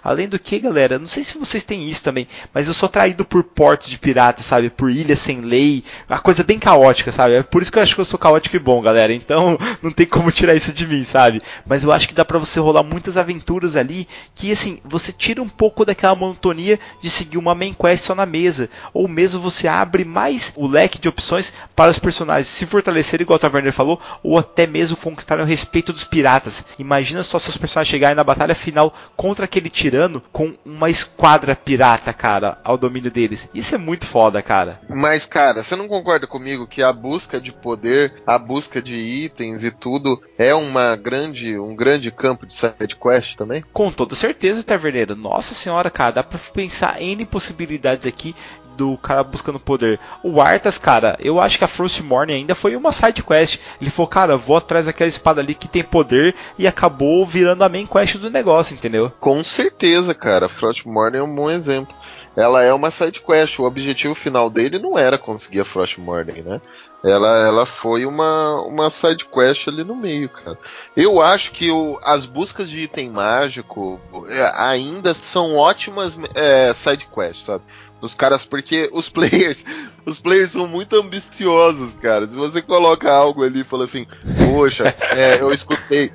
Além do que, galera, não sei se vocês têm isso também, mas eu sou atraído por portos de piratas, sabe? Por ilhas sem lei, uma coisa bem caótica, sabe? É por isso que eu acho que eu sou caótico e bom, galera. Então não tem como tirar isso de mim, sabe? Mas eu acho que dá para você rolar muitas aventuras ali que assim, você tira um pouco daquela monotonia de seguir uma main quest só na mesa, ou mesmo você abre mais o leque de opções para os personagens se fortalecerem, igual o Taverner falou, ou até mesmo conquistarem o respeito dos piratas. Imagina só seus personagens chegarem na batalha final contra aquele tirano com uma esquadra pirata, cara, ao domínio deles. Isso é muito foda, cara. Mas, cara, você não concorda comigo que a busca de poder, a busca de itens e tudo é uma grande, um grande campo de side quest também? Com toda certeza, Taverneiro. Nossa senhora, cara, dá pra pensar N possibilidades aqui do cara buscando poder. O Arthas, cara, eu acho que a Frostmourne ainda foi uma side quest. Ele falou, cara, vou atrás daquela espada ali que tem poder e acabou virando a main quest do negócio, entendeu? Com certeza, cara. A Frostmourne é um bom exemplo. Ela é uma side quest. O objetivo final dele não era conseguir a Frostmourne, né? Ela, ela foi uma, uma side quest ali no meio, cara. Eu acho que o, as buscas de item mágico é, ainda são ótimas é, side quests, sabe? Dos caras, porque os players, os players são muito ambiciosos, cara. Se você coloca algo ali e fala assim, poxa, é, eu escutei.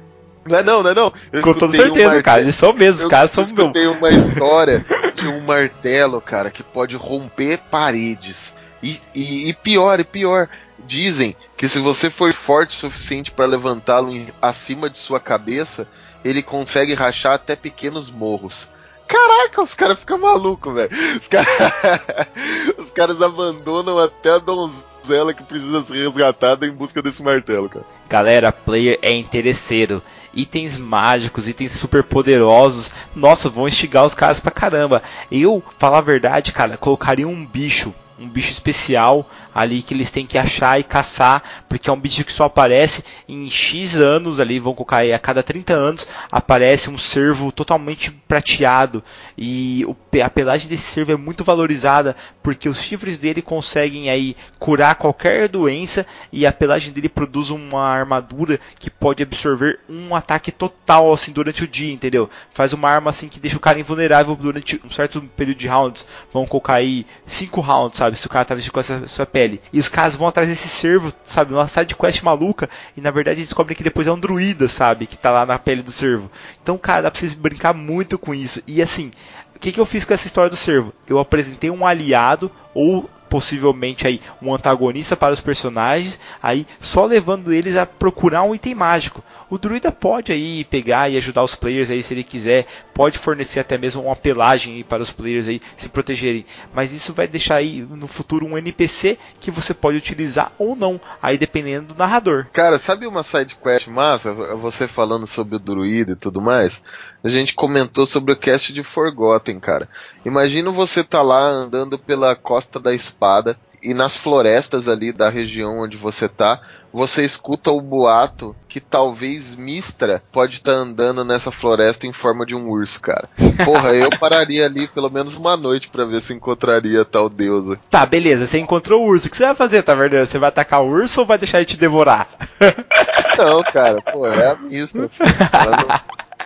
Não é não, não é não. Eu Com toda certeza, um cara. Eles são mesmo, os caras são meu. Eu uma história de um martelo, cara, que pode romper paredes. E, e, e pior, e pior, dizem que se você for forte o suficiente para levantá-lo acima de sua cabeça, ele consegue rachar até pequenos morros. Caraca, os caras ficam malucos, velho. Os, cara... os caras abandonam até a donzela que precisa ser resgatada em busca desse martelo, cara. Galera, player é interesseiro. Itens mágicos, itens super poderosos. Nossa, vão instigar os caras pra caramba. Eu, falar a verdade, cara, colocaria um bicho um bicho especial ali que eles têm que achar e caçar, porque é um bicho que só aparece em X anos ali, vão colocar aí, a cada 30 anos aparece um cervo totalmente prateado e o, a pelagem desse cervo é muito valorizada porque os chifres dele conseguem aí curar qualquer doença e a pelagem dele produz uma armadura que pode absorver um ataque total assim durante o dia, entendeu? Faz uma arma assim que deixa o cara invulnerável durante um certo período de rounds. Vão colocar aí 5 rounds, sabe? Se o cara tá vestido com essa sua pele. E os caras vão atrás desse servo, sabe? Uma side quest maluca. E na verdade descobrem que depois é um druida, sabe? Que tá lá na pele do servo. Então, cara, dá pra vocês brincar muito com isso. E assim, o que, que eu fiz com essa história do servo? Eu apresentei um aliado ou possivelmente aí um antagonista para os personagens, aí só levando eles a procurar um item mágico. O druida pode aí pegar e ajudar os players aí se ele quiser, pode fornecer até mesmo uma pelagem para os players aí se protegerem, mas isso vai deixar aí no futuro um NPC que você pode utilizar ou não, aí dependendo do narrador. Cara, sabe uma side quest massa, você falando sobre o druida e tudo mais? A gente comentou sobre o cast de Forgotten, cara. Imagina você tá lá andando pela costa da espada e nas florestas ali da região onde você tá, você escuta o boato que talvez Mistra pode estar tá andando nessa floresta em forma de um urso, cara. Porra, eu pararia ali pelo menos uma noite para ver se encontraria tal deusa. Tá, beleza, você encontrou o urso. O que você vai fazer, tá verdade? Você vai atacar o urso ou vai deixar ele te devorar? Não, cara, pô, é a Mistra.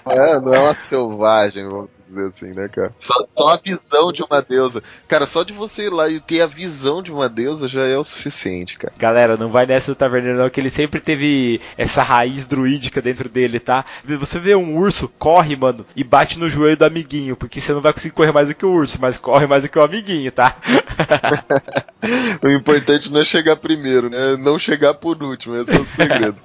Não, é, não é uma selvagem, vamos dizer assim, né, cara? Só, só, a visão de uma deusa. Cara, só de você ir lá e ter a visão de uma deusa já é o suficiente, cara. Galera, não vai nessa do taverneiro não, que ele sempre teve essa raiz druídica dentro dele, tá? Você vê um urso, corre, mano, e bate no joelho do amiguinho, porque você não vai conseguir correr mais do que o urso, mas corre mais do que o amiguinho, tá? o importante não é chegar primeiro, né? Não chegar por último, esse é o segredo.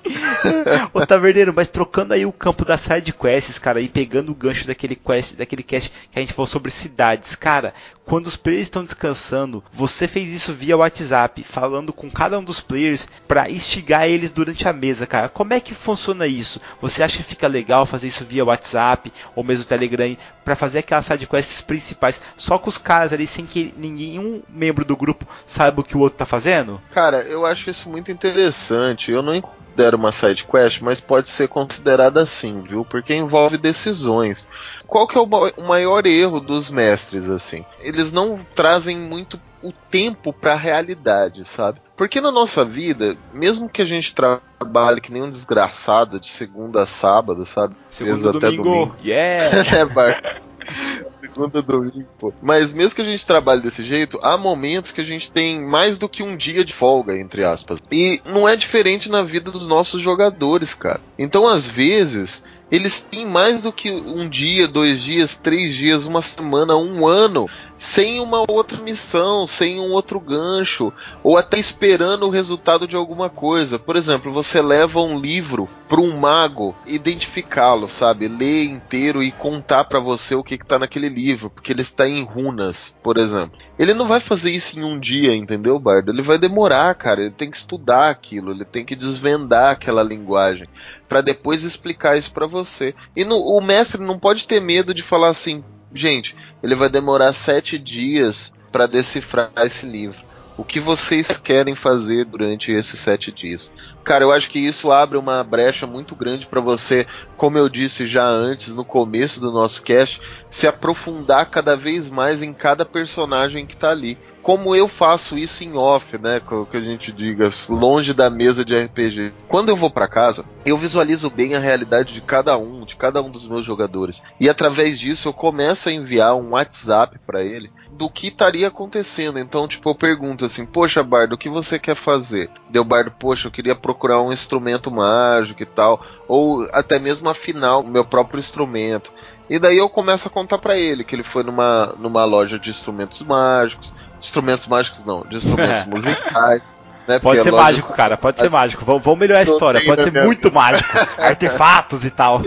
Ô Taverneiro, mas trocando aí o campo das side quests, cara, e pegando o gancho daquele quest, daquele aquele cast que a gente falou sobre cidades. Cara, quando os players estão descansando, você fez isso via WhatsApp, falando com cada um dos players para instigar eles durante a mesa, cara. Como é que funciona isso? Você acha que fica legal fazer isso via WhatsApp ou mesmo Telegram para fazer aquelas sidequests principais só com os caras ali sem que nenhum membro do grupo saiba o que o outro tá fazendo? Cara, eu acho isso muito interessante. Eu não considero uma side quest, mas pode ser considerada assim, viu? Porque envolve decisões. Qual que é o maior erro dos mestres assim? Eles não trazem muito o tempo para a realidade, sabe? Porque na nossa vida, mesmo que a gente trabalhe que nem um desgraçado de segunda a sábado, sabe? Segunda até domingo. domingo. Yeah! é. segunda domingo, pô. Mas mesmo que a gente trabalhe desse jeito, há momentos que a gente tem mais do que um dia de folga, entre aspas. E não é diferente na vida dos nossos jogadores, cara. Então, às vezes, eles têm mais do que um dia, dois dias, três dias, uma semana, um ano sem uma outra missão, sem um outro gancho, ou até esperando o resultado de alguma coisa. Por exemplo, você leva um livro para um mago identificá-lo, sabe? Ler inteiro e contar para você o que está naquele livro, porque ele está em runas, por exemplo. Ele não vai fazer isso em um dia, entendeu, Bardo? Ele vai demorar, cara. Ele tem que estudar aquilo, ele tem que desvendar aquela linguagem para depois explicar isso para você. E no, o mestre não pode ter medo de falar assim, gente, ele vai demorar sete dias para decifrar esse livro. O que vocês querem fazer durante esses sete dias? Cara, eu acho que isso abre uma brecha muito grande para você, como eu disse já antes, no começo do nosso cast, se aprofundar cada vez mais em cada personagem que tá ali. Como eu faço isso em off, né? Que a gente diga, longe da mesa de RPG. Quando eu vou para casa, eu visualizo bem a realidade de cada um, de cada um dos meus jogadores. E através disso eu começo a enviar um WhatsApp para ele do que estaria acontecendo. Então, tipo, eu pergunto assim: Poxa, Bardo, o que você quer fazer? Deu Bardo, poxa, eu queria procurar um instrumento mágico e tal. Ou até mesmo afinar o meu próprio instrumento. E daí eu começo a contar para ele que ele foi numa, numa loja de instrumentos mágicos. Instrumentos mágicos não, de instrumentos musicais. Né? Pode ser loja... mágico, cara, pode ser mágico. Vamos, vamos melhorar a história, pode ser muito mágico. Artefatos e tal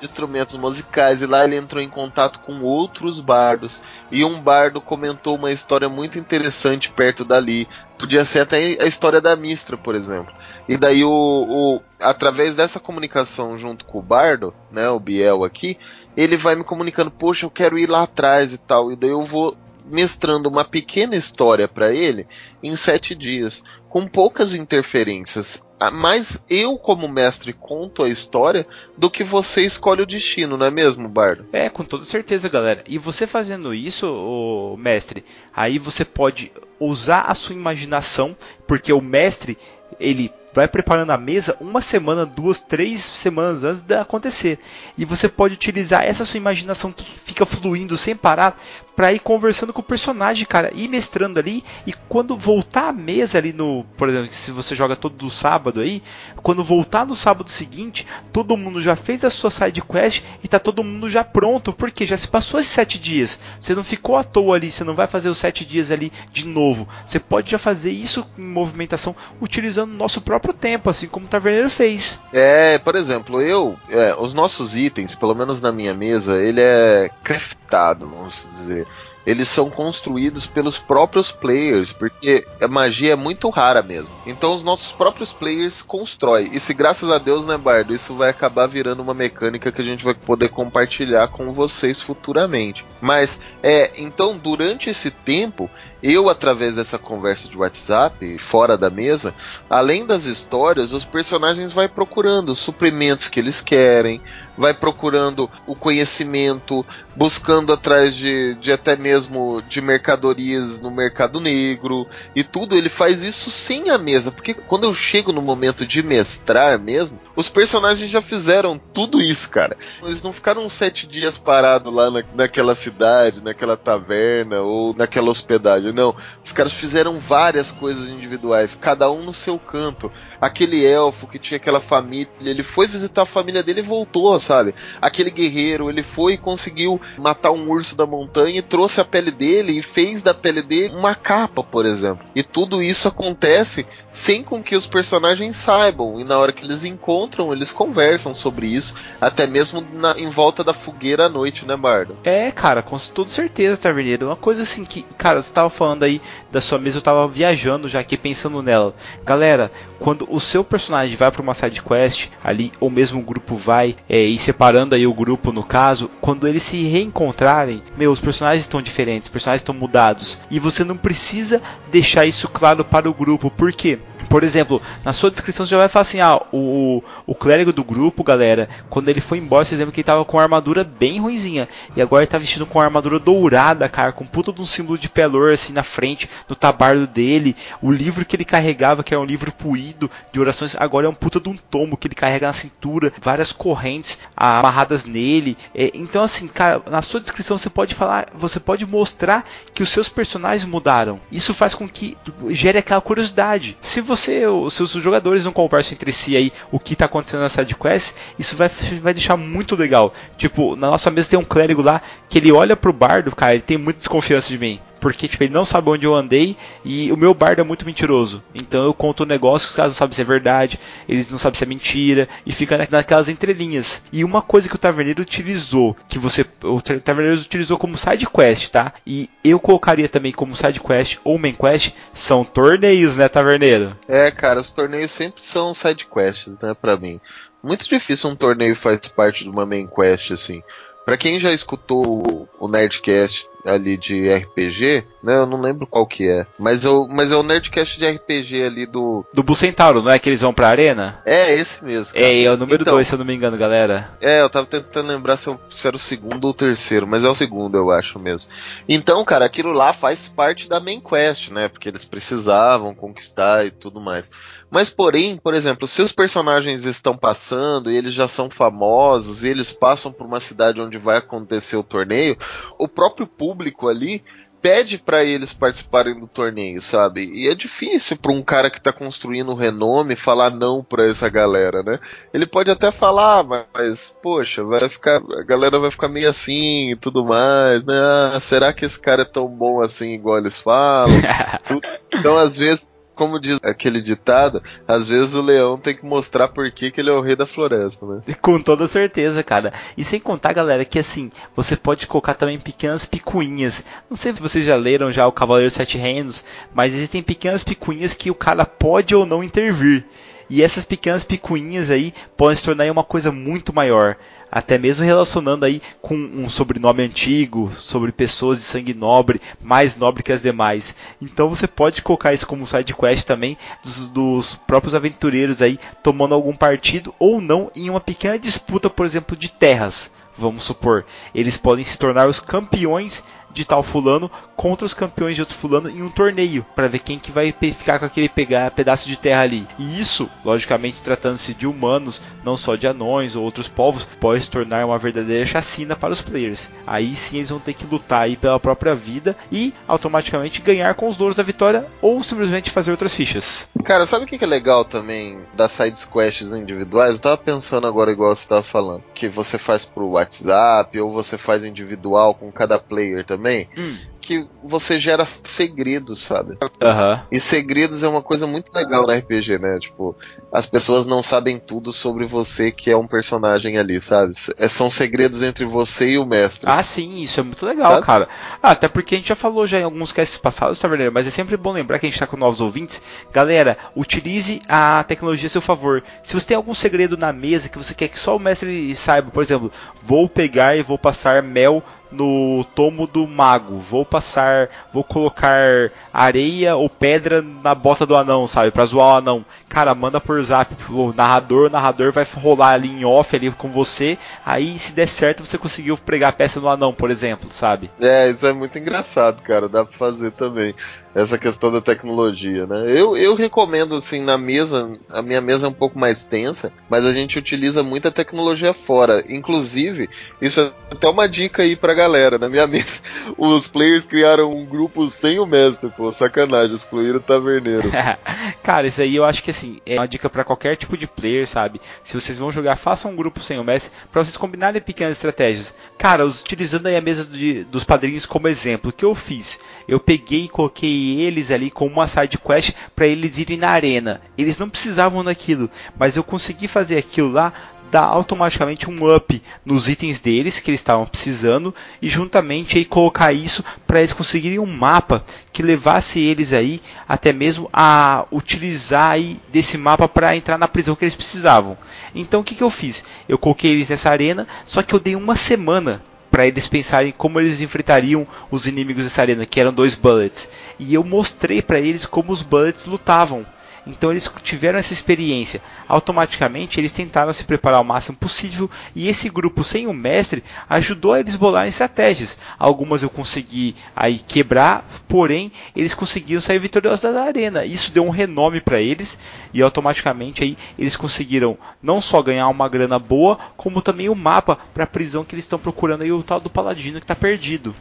de instrumentos musicais e lá ele entrou em contato com outros bardos e um bardo comentou uma história muito interessante perto dali. Podia ser até a história da Mistra, por exemplo. E daí o, o através dessa comunicação junto com o bardo, né, o Biel aqui, ele vai me comunicando, poxa, eu quero ir lá atrás e tal. E daí eu vou mestrando uma pequena história para ele em sete dias, com poucas interferências. Ah, mais eu, como mestre, conto a história do que você escolhe o destino, não é mesmo, Bardo? É, com toda certeza, galera. E você fazendo isso, mestre, aí você pode usar a sua imaginação, porque o mestre ele vai preparando a mesa uma semana, duas, três semanas antes de acontecer. E você pode utilizar essa sua imaginação que fica fluindo sem parar para ir conversando com o personagem, cara, ir mestrando ali e quando voltar à mesa ali no, por exemplo, se você joga todo sábado aí, quando voltar no sábado seguinte, todo mundo já fez a sua side quest e tá todo mundo já pronto, porque já se passou esses sete dias. Você não ficou à toa ali, você não vai fazer os sete dias ali de novo. Você pode já fazer isso em movimentação utilizando o nosso próprio tempo, assim como o Taverneiro fez. É, por exemplo, eu, é, os nossos itens, pelo menos na minha mesa, ele é craftado, vamos dizer eles são construídos pelos próprios players, porque a magia é muito rara mesmo. Então os nossos próprios players constroem. E se graças a Deus, né, Bardo, isso vai acabar virando uma mecânica que a gente vai poder compartilhar com vocês futuramente. Mas é, então durante esse tempo, eu através dessa conversa de WhatsApp, fora da mesa, além das histórias, os personagens vai procurando os suprimentos que eles querem, vai procurando o conhecimento, buscando atrás de, de até mesmo de mercadorias no mercado negro e tudo. Ele faz isso sem a mesa, porque quando eu chego no momento de mestrar mesmo, os personagens já fizeram tudo isso, cara. Eles não ficaram sete dias parados lá na, naquela cidade, naquela taverna ou naquela hospedagem, não. Os caras fizeram várias coisas individuais, cada um no seu canto aquele elfo que tinha aquela família, ele foi visitar a família dele e voltou, sabe? Aquele guerreiro, ele foi e conseguiu matar um urso da montanha e trouxe a pele dele e fez da pele dele uma capa, por exemplo. E tudo isso acontece sem com que os personagens saibam. E na hora que eles encontram, eles conversam sobre isso, até mesmo na, em volta da fogueira à noite, né, Bardo? É, cara, com toda certeza, Taverneiro. Uma coisa assim que, cara, você tava falando aí da sua mesa, eu tava viajando já aqui pensando nela. Galera, quando o seu personagem vai para uma side quest ali, ou mesmo o grupo vai, é, e separando aí o grupo no caso, quando eles se reencontrarem, meu, os personagens estão diferentes, os personagens estão mudados. E você não precisa deixar isso claro para o grupo, por quê? Por exemplo, na sua descrição você já vai falar assim: ah, o, o clérigo do grupo, galera, quando ele foi embora, vocês lembram que ele tava com uma armadura bem ruinzinha. E agora ele tá vestido com uma armadura dourada, cara, com puta de um símbolo de pelor assim na frente, no tabardo dele. O livro que ele carregava, que era um livro puído de orações, agora é um puta de um tomo que ele carrega na cintura, várias correntes amarradas nele. É, então, assim, cara, na sua descrição você pode falar, você pode mostrar que os seus personagens mudaram. Isso faz com que gere aquela curiosidade. Se você você, os seus jogadores não conversam entre si aí o que está acontecendo na side quest, isso vai, vai deixar muito legal. Tipo, na nossa mesa tem um clérigo lá que ele olha pro bardo, cara, ele tem muita desconfiança de mim. Porque, tipo, ele não sabe onde eu andei e o meu bardo é muito mentiroso. Então eu conto um negócio que os caras não sabem se é verdade, eles não sabem se é mentira, e fica naquelas entrelinhas. E uma coisa que o Taverneiro utilizou, que você. O Taverneiro utilizou como side quest, tá? E eu colocaria também como side quest ou main quest, são torneios, né, Taverneiro? É, cara, os torneios sempre são side quests, né, pra mim. Muito difícil um torneio faz parte de uma main quest, assim. Pra quem já escutou o Nerdcast ali de RPG, né? Eu não lembro qual que é. Mas, eu, mas é o Nerdcast de RPG ali do. Do Bucentauro, não é que eles vão pra arena? É, esse mesmo. Cara. É, é o número 2, então, se eu não me engano, galera. É, eu tava tentando lembrar se, eu, se era o segundo ou o terceiro, mas é o segundo, eu acho mesmo. Então, cara, aquilo lá faz parte da main quest, né? Porque eles precisavam conquistar e tudo mais. Mas, porém, por exemplo, se os personagens estão passando e eles já são famosos e eles passam por uma cidade onde vai acontecer o torneio, o próprio público ali pede para eles participarem do torneio, sabe? E é difícil para um cara que tá construindo um renome falar não para essa galera, né? Ele pode até falar, mas poxa, vai ficar, a galera vai ficar meio assim e tudo mais, né? Ah, será que esse cara é tão bom assim igual eles falam? então às vezes como diz aquele ditado, às vezes o leão tem que mostrar por que, ele é o rei da floresta, né? Com toda certeza, cara. E sem contar, galera, que assim, você pode colocar também pequenas picuinhas. Não sei se vocês já leram já o Cavaleiro Sete Reinos, mas existem pequenas picuinhas que o cara pode ou não intervir. E essas pequenas picuinhas aí podem se tornar uma coisa muito maior até mesmo relacionando aí com um sobrenome antigo, sobre pessoas de sangue nobre, mais nobre que as demais. Então você pode colocar isso como side quest também dos, dos próprios aventureiros aí tomando algum partido ou não em uma pequena disputa, por exemplo, de terras. Vamos supor, eles podem se tornar os campeões de tal fulano contra os campeões de outro fulano em um torneio para ver quem que vai ficar com aquele pegar pedaço de terra ali. E isso, logicamente, tratando-se de humanos, não só de anões ou outros povos, pode se tornar uma verdadeira chacina para os players. Aí sim eles vão ter que lutar aí pela própria vida e automaticamente ganhar com os louros da vitória ou simplesmente fazer outras fichas. Cara, sabe o que é legal também das side quests individuais? Eu tava pensando agora igual você tava falando, que você faz pro WhatsApp ou você faz individual com cada player também também. Hum que você gera segredos, sabe? Uhum. E segredos é uma coisa muito legal no RPG, né? Tipo, as pessoas não sabem tudo sobre você que é um personagem ali, sabe? É, são segredos entre você e o mestre. Ah, sim, isso é muito legal, sabe? cara. Ah, até porque a gente já falou já em alguns casts passados, tá vendo? Mas é sempre bom lembrar que a gente tá com novos ouvintes. Galera, utilize a tecnologia a seu favor. Se você tem algum segredo na mesa que você quer que só o mestre saiba, por exemplo, vou pegar e vou passar mel no tomo do mago. Vou passar, vou colocar areia ou pedra na bota do anão, sabe? Pra zoar o anão. Cara, manda por zap o narrador, o narrador vai rolar ali em off ali com você. Aí, se der certo, você conseguiu pregar a peça no anão, por exemplo, sabe? É, isso é muito engraçado, cara. Dá pra fazer também. Essa questão da tecnologia, né? Eu, eu recomendo, assim, na mesa, a minha mesa é um pouco mais tensa, mas a gente utiliza muita tecnologia fora. Inclusive, isso é até uma dica aí pra galera. Na minha mesa, os players criaram um grupo sem o mestre, pô, sacanagem, excluíram o taverneiro. Cara, isso aí eu acho que, assim, é uma dica para qualquer tipo de player, sabe? Se vocês vão jogar, façam um grupo sem o mestre, pra vocês combinarem pequenas estratégias. Cara, utilizando aí a mesa de, dos padrinhos como exemplo, o que eu fiz? Eu peguei e coloquei eles ali com uma side quest para eles irem na arena. Eles não precisavam daquilo, mas eu consegui fazer aquilo lá dar automaticamente um up nos itens deles que eles estavam precisando e juntamente aí colocar isso para eles conseguirem um mapa que levasse eles aí até mesmo a utilizar aí desse mapa para entrar na prisão que eles precisavam. Então o que, que eu fiz? Eu coloquei eles nessa arena, só que eu dei uma semana para eles pensarem como eles enfrentariam os inimigos dessa arena, que eram dois bullets. E eu mostrei para eles como os bullets lutavam. Então eles tiveram essa experiência. Automaticamente eles tentaram se preparar o máximo possível e esse grupo sem o mestre ajudou a eles estratégias. Algumas eu consegui aí quebrar, porém eles conseguiram sair vitoriosos da arena. Isso deu um renome para eles e automaticamente aí eles conseguiram não só ganhar uma grana boa, como também o mapa para a prisão que eles estão procurando aí o tal do paladino que está perdido.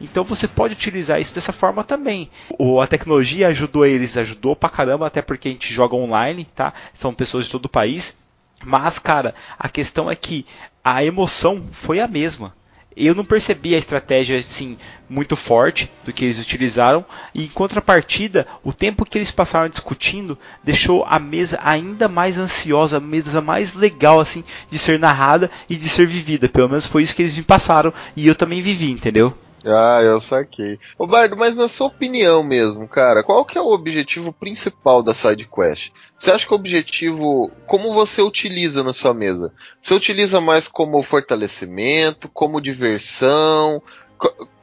Então você pode utilizar isso dessa forma também. O, a tecnologia ajudou eles, ajudou pra caramba, até porque a gente joga online, tá? São pessoas de todo o país. Mas, cara, a questão é que a emoção foi a mesma. Eu não percebi a estratégia assim muito forte do que eles utilizaram e em contrapartida, o tempo que eles passaram discutindo deixou a mesa ainda mais ansiosa, a mesa mais legal assim de ser narrada e de ser vivida. Pelo menos foi isso que eles me passaram e eu também vivi, entendeu? Ah, eu saquei. Ô Bardo, mas na sua opinião mesmo, cara, qual que é o objetivo principal da side quest? Você acha que o objetivo, como você utiliza na sua mesa? Você utiliza mais como fortalecimento, como diversão,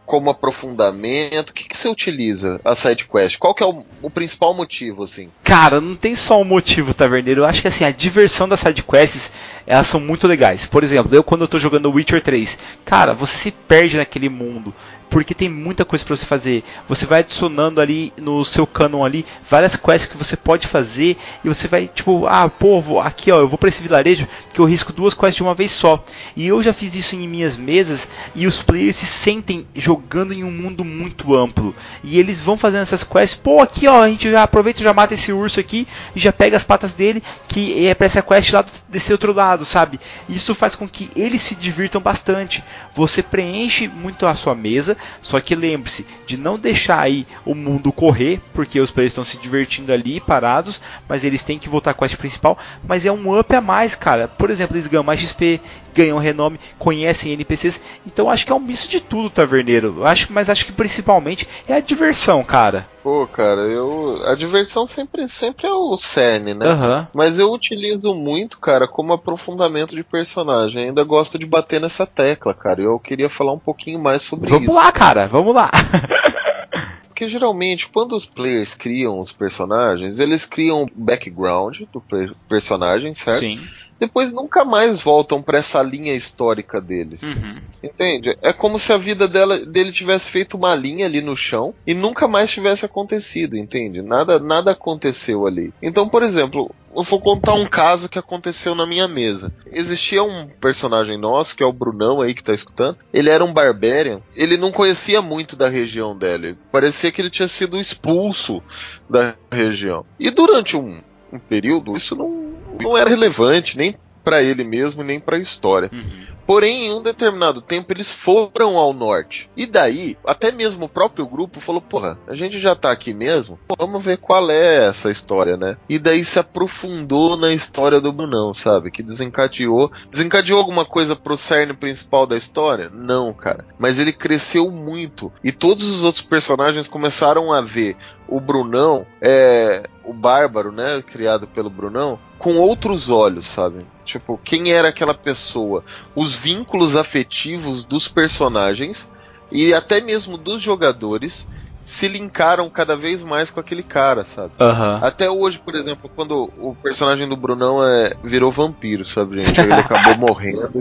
como aprofundamento? O que, que você utiliza a side quest? Qual que é o, o, principal motivo, assim? Cara, não tem só um motivo, Taverneiro. Eu acho que assim, a diversão das side quests, elas são muito legais. Por exemplo, eu quando eu tô jogando Witcher 3, cara, você se perde naquele mundo porque tem muita coisa para você fazer. Você vai adicionando ali no seu canon ali várias quests que você pode fazer e você vai tipo, ah, povo, aqui ó, eu vou para esse vilarejo que eu risco duas quests de uma vez só. E eu já fiz isso em minhas mesas e os players se sentem jogando em um mundo muito amplo. E eles vão fazendo essas quests, pô, aqui ó, a gente já aproveita e já mata esse urso aqui e já pega as patas dele que é para essa quest lá desse outro lado, sabe? Isso faz com que eles se divirtam bastante. Você preenche muito a sua mesa só que lembre-se de não deixar aí o mundo correr, porque os players estão se divertindo ali parados, mas eles têm que voltar com a quest principal. Mas é um up a mais, cara. Por exemplo, eles ganham mais XP, ganham renome, conhecem NPCs. Então acho que é um misto de tudo, Taverneiro. Acho, mas acho que principalmente é a diversão, cara. Pô, cara, eu. A diversão sempre, sempre é o cerne, né? Uhum. Mas eu utilizo muito, cara, como aprofundamento de personagem. Ainda gosto de bater nessa tecla, cara. Eu queria falar um pouquinho mais sobre vamos isso. Vamos lá, cara, vamos lá. Porque geralmente, quando os players criam os personagens, eles criam o background do personagem, certo? Sim depois nunca mais voltam para essa linha histórica deles. Uhum. Entende? É como se a vida dela, dele tivesse feito uma linha ali no chão e nunca mais tivesse acontecido, entende? Nada, nada aconteceu ali. Então, por exemplo, eu vou contar um caso que aconteceu na minha mesa. Existia um personagem nosso, que é o Brunão aí que tá escutando. Ele era um barbarian. Ele não conhecia muito da região dele. Parecia que ele tinha sido expulso da região. E durante um, um período, isso não, não era relevante nem para ele mesmo nem para a história. Uhum. Porém, em um determinado tempo eles foram ao norte. E daí, até mesmo o próprio grupo falou: "Porra, a gente já tá aqui mesmo. Vamos ver qual é essa história, né?" E daí se aprofundou na história do Brunão, sabe? Que desencadeou, desencadeou alguma coisa pro cerne principal da história? Não, cara. Mas ele cresceu muito e todos os outros personagens começaram a ver o Brunão, é, o Bárbaro, né, criado pelo Brunão, com outros olhos, sabe? Tipo, quem era aquela pessoa? Os vínculos afetivos dos personagens e até mesmo dos jogadores se linkaram cada vez mais com aquele cara, sabe? Uhum. Até hoje, por exemplo, quando o personagem do Brunão é, virou vampiro, sabe, gente? Ele acabou morrendo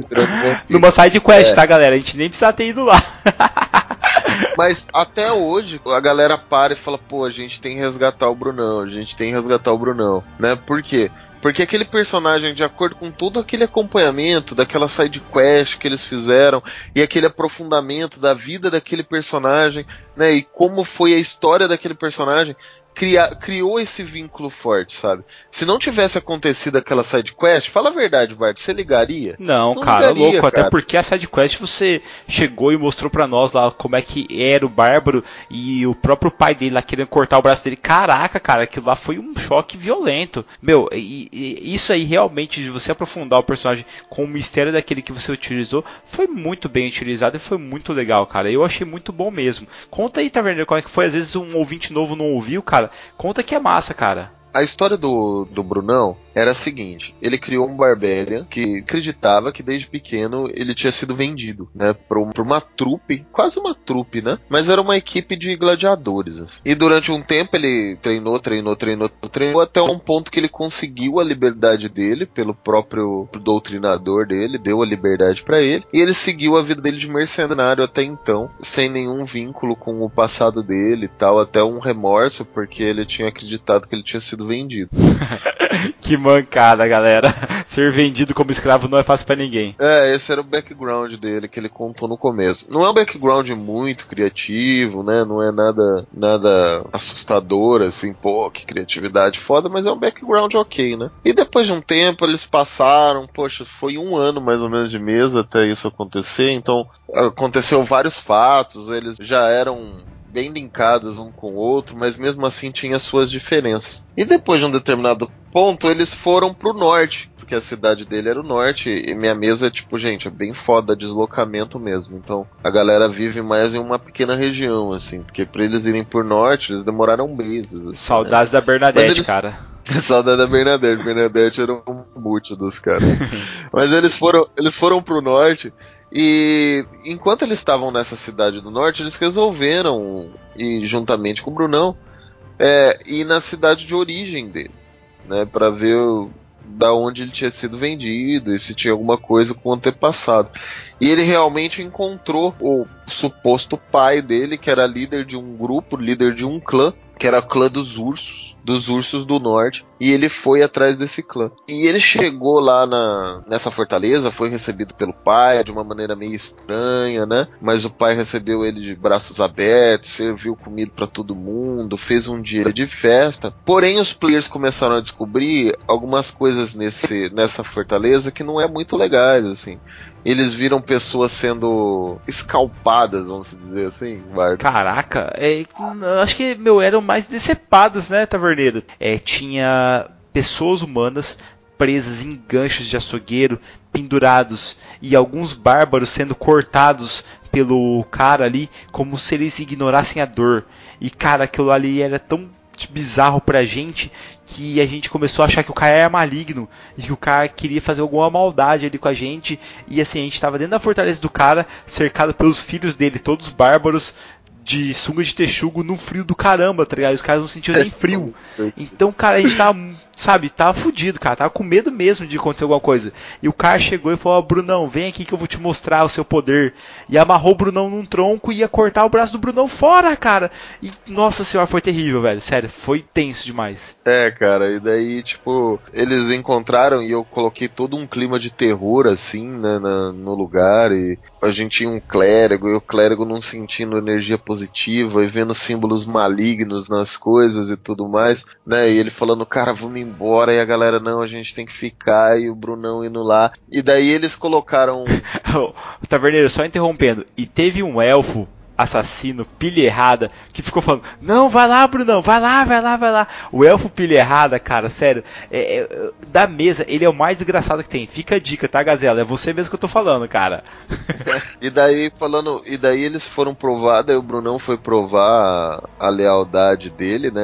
Numa side quest, é. tá, galera? A gente nem precisa ter ido lá. Mas até hoje a galera para e fala, pô, a gente tem que resgatar o Brunão, a gente tem que resgatar o Brunão, né? Por quê? Porque aquele personagem, de acordo com todo aquele acompanhamento, daquela side quest que eles fizeram, e aquele aprofundamento da vida daquele personagem, né? E como foi a história daquele personagem, cria, criou esse vínculo forte, sabe? Se não tivesse acontecido aquela side quest, fala a verdade, Bart, você ligaria? Não, Não cara, ligaria, louco, até cara. porque a side quest você chegou e mostrou pra nós lá como é que era o Bárbaro e o próprio pai dele lá querendo cortar o braço dele. Caraca, cara, aquilo lá foi um choque violento. Meu, e, e isso aí realmente de você aprofundar o personagem com o mistério daquele que você utilizou foi muito bem utilizado e foi muito legal, cara. Eu achei muito bom mesmo. Conta aí, Taverneiro, como é que foi? Às vezes um ouvinte novo não ouviu, cara. Conta que é massa, cara. A história do, do Brunão era a seguinte: ele criou um Barbarian que acreditava que desde pequeno ele tinha sido vendido, né, pra, um- pra uma trupe, quase uma trupe, né? Mas era uma equipe de gladiadores. assim. E durante um tempo ele treinou, treinou, treinou, treinou, até um ponto que ele conseguiu a liberdade dele pelo próprio doutrinador dele, deu a liberdade pra ele, e ele seguiu a vida dele de mercenário até então, sem nenhum vínculo com o passado dele e tal, até um remorso, porque ele tinha acreditado que ele tinha sido vendido. Que mancada, galera. Ser vendido como escravo não é fácil pra ninguém. É, esse era o background dele que ele contou no começo. Não é um background muito criativo, né? Não é nada nada assustador assim, pô, que criatividade foda, mas é um background ok, né? E depois de um tempo eles passaram, poxa, foi um ano mais ou menos de mesa até isso acontecer, então aconteceu vários fatos, eles já eram bem linkados um com o outro, mas mesmo assim tinha suas diferenças. E depois de um determinado ponto, eles foram pro norte, porque a cidade dele era o norte, e minha mesa é tipo, gente, é bem foda deslocamento mesmo. Então a galera vive mais em uma pequena região, assim, porque pra eles irem pro norte, eles demoraram meses. assim, Saudades da Bernadette, ele- cara. né? Saudade da Bernadette. Bernadette era um boot dos caras. Mas eles foram, eles foram pro norte e enquanto eles estavam nessa cidade do norte, eles resolveram, e juntamente com o Brunão, é, ir na cidade de origem dele, né, para ver o- da onde ele tinha sido vendido e se tinha alguma coisa com o antepassado. E ele realmente encontrou o suposto pai dele, que era líder de um grupo, líder de um clã, que era o clã dos ursos, dos ursos do norte, e ele foi atrás desse clã. E ele chegou lá na, nessa fortaleza, foi recebido pelo pai de uma maneira meio estranha, né? Mas o pai recebeu ele de braços abertos, serviu comida para todo mundo, fez um dia de festa. Porém, os players começaram a descobrir algumas coisas nesse, nessa fortaleza que não é muito legais, assim. Eles viram pessoas sendo escalpadas, vamos dizer assim. Caraca, é, acho que, meu, eram mais decepadas, né, Taverneiro? É, tinha pessoas humanas presas em ganchos de açougueiro, pendurados, e alguns bárbaros sendo cortados pelo cara ali, como se eles ignorassem a dor. E, cara, aquilo ali era tão bizarro pra gente que a gente começou a achar que o cara era maligno e que o cara queria fazer alguma maldade ali com a gente. E assim, a gente tava dentro da fortaleza do cara, cercado pelos filhos dele, todos bárbaros, de sunga de texugo no frio do caramba, tá ligado? Os caras não sentiam nem frio. Então, cara, a gente tava, sabe, tava fudido, cara. Tava com medo mesmo de acontecer alguma coisa. E o cara chegou e falou: Ó, Brunão, vem aqui que eu vou te mostrar o seu poder. E amarrou o Brunão num tronco e ia cortar o braço do Brunão fora, cara. E, nossa senhora, foi terrível, velho. Sério, foi tenso demais. É, cara, e daí, tipo, eles encontraram e eu coloquei todo um clima de terror, assim, né, na- no lugar. E a gente tinha um clérigo, e o clérigo não sentindo energia positiva e vendo símbolos malignos nas coisas e tudo mais, né? E ele falando, cara, vamos embora. E a galera, não, a gente tem que ficar. E o Brunão indo lá. E daí eles colocaram. Taverneiro, só interrompendo. E teve um elfo assassino, pilha errada, que ficou falando: Não, vai lá, Brunão, vai lá, vai lá, vai lá. O elfo pilha errada, cara, sério, é, é, da mesa, ele é o mais desgraçado que tem. Fica a dica, tá, Gazela? É você mesmo que eu tô falando, cara. E daí falando, e daí eles foram provar, daí o Brunão foi provar a, a lealdade dele, né?